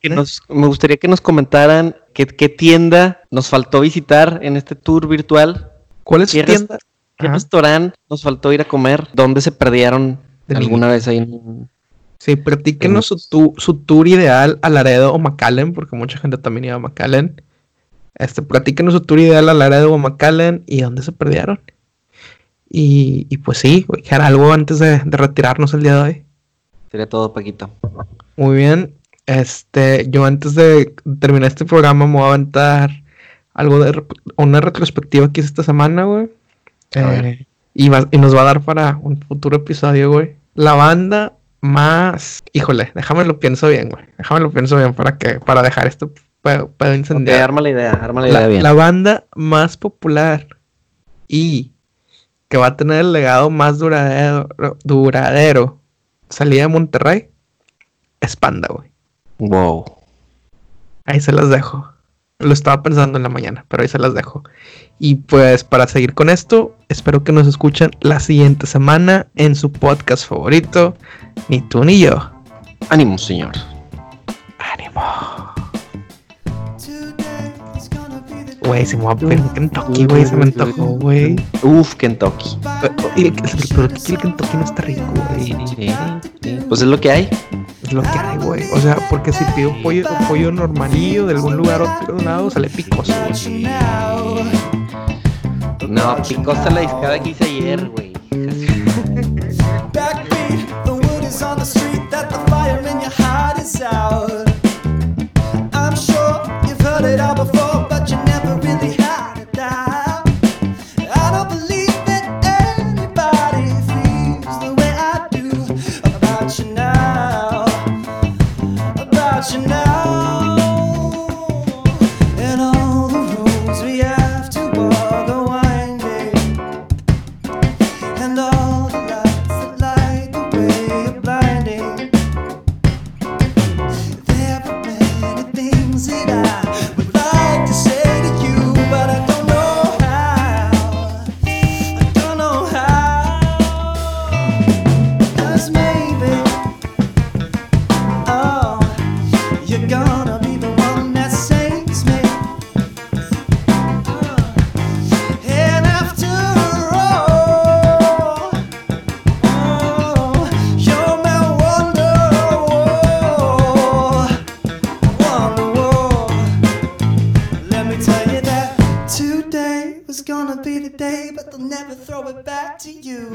Que ¿Eh? nos, me gustaría que nos comentaran qué, qué, tienda nos faltó visitar en este tour virtual. ¿Cuál es su tienda? ¿Qué restaurante nos faltó ir a comer? ¿Dónde se perdieron alguna vez ahí en, Sí, platíquenos su, su, tour ideal a Laredo o McAllen, porque mucha gente también iba a McAllen. Este, platíquenos su tour ideal a la de McAllen y dónde se perdieron. Y, y pues sí, dejar algo antes de, retirarnos el día de hoy. Sería todo, Paquito. Muy bien. Este, yo antes de terminar este programa me voy a aventar algo de una retrospectiva que hice esta semana, güey. Eh, y, y nos va a dar para un futuro episodio, güey. La banda más. Híjole, déjame lo pienso bien, güey. Déjame lo pienso bien para que, para dejar esto puedo, incendiar. arma la idea, arma la idea bien. La banda más popular y que va a tener el legado más duradero, duradero salida de Monterrey es Panda, güey. Wow. Ahí se las dejo. Lo estaba pensando en la mañana, pero ahí se las dejo. Y pues para seguir con esto, espero que nos escuchen la siguiente semana en su podcast favorito, Ni tú ni yo. Ánimo, señor. Ánimo. Güey, se me va a pedir Kentucky, güey, se me antojó, güey. Uf, Kentucky. Pero, el Kentucky no está rico, güey. Pues es lo que hay. Es lo que hay, güey. O sea, porque si pido pollo, pollo normalillo de algún lugar otro lado, sale picoso, No, picosa la discada que hice ayer, güey. I'm but they'll never throw it back to you.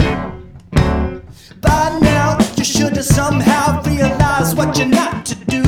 By now, you should have somehow realized what you're not to do.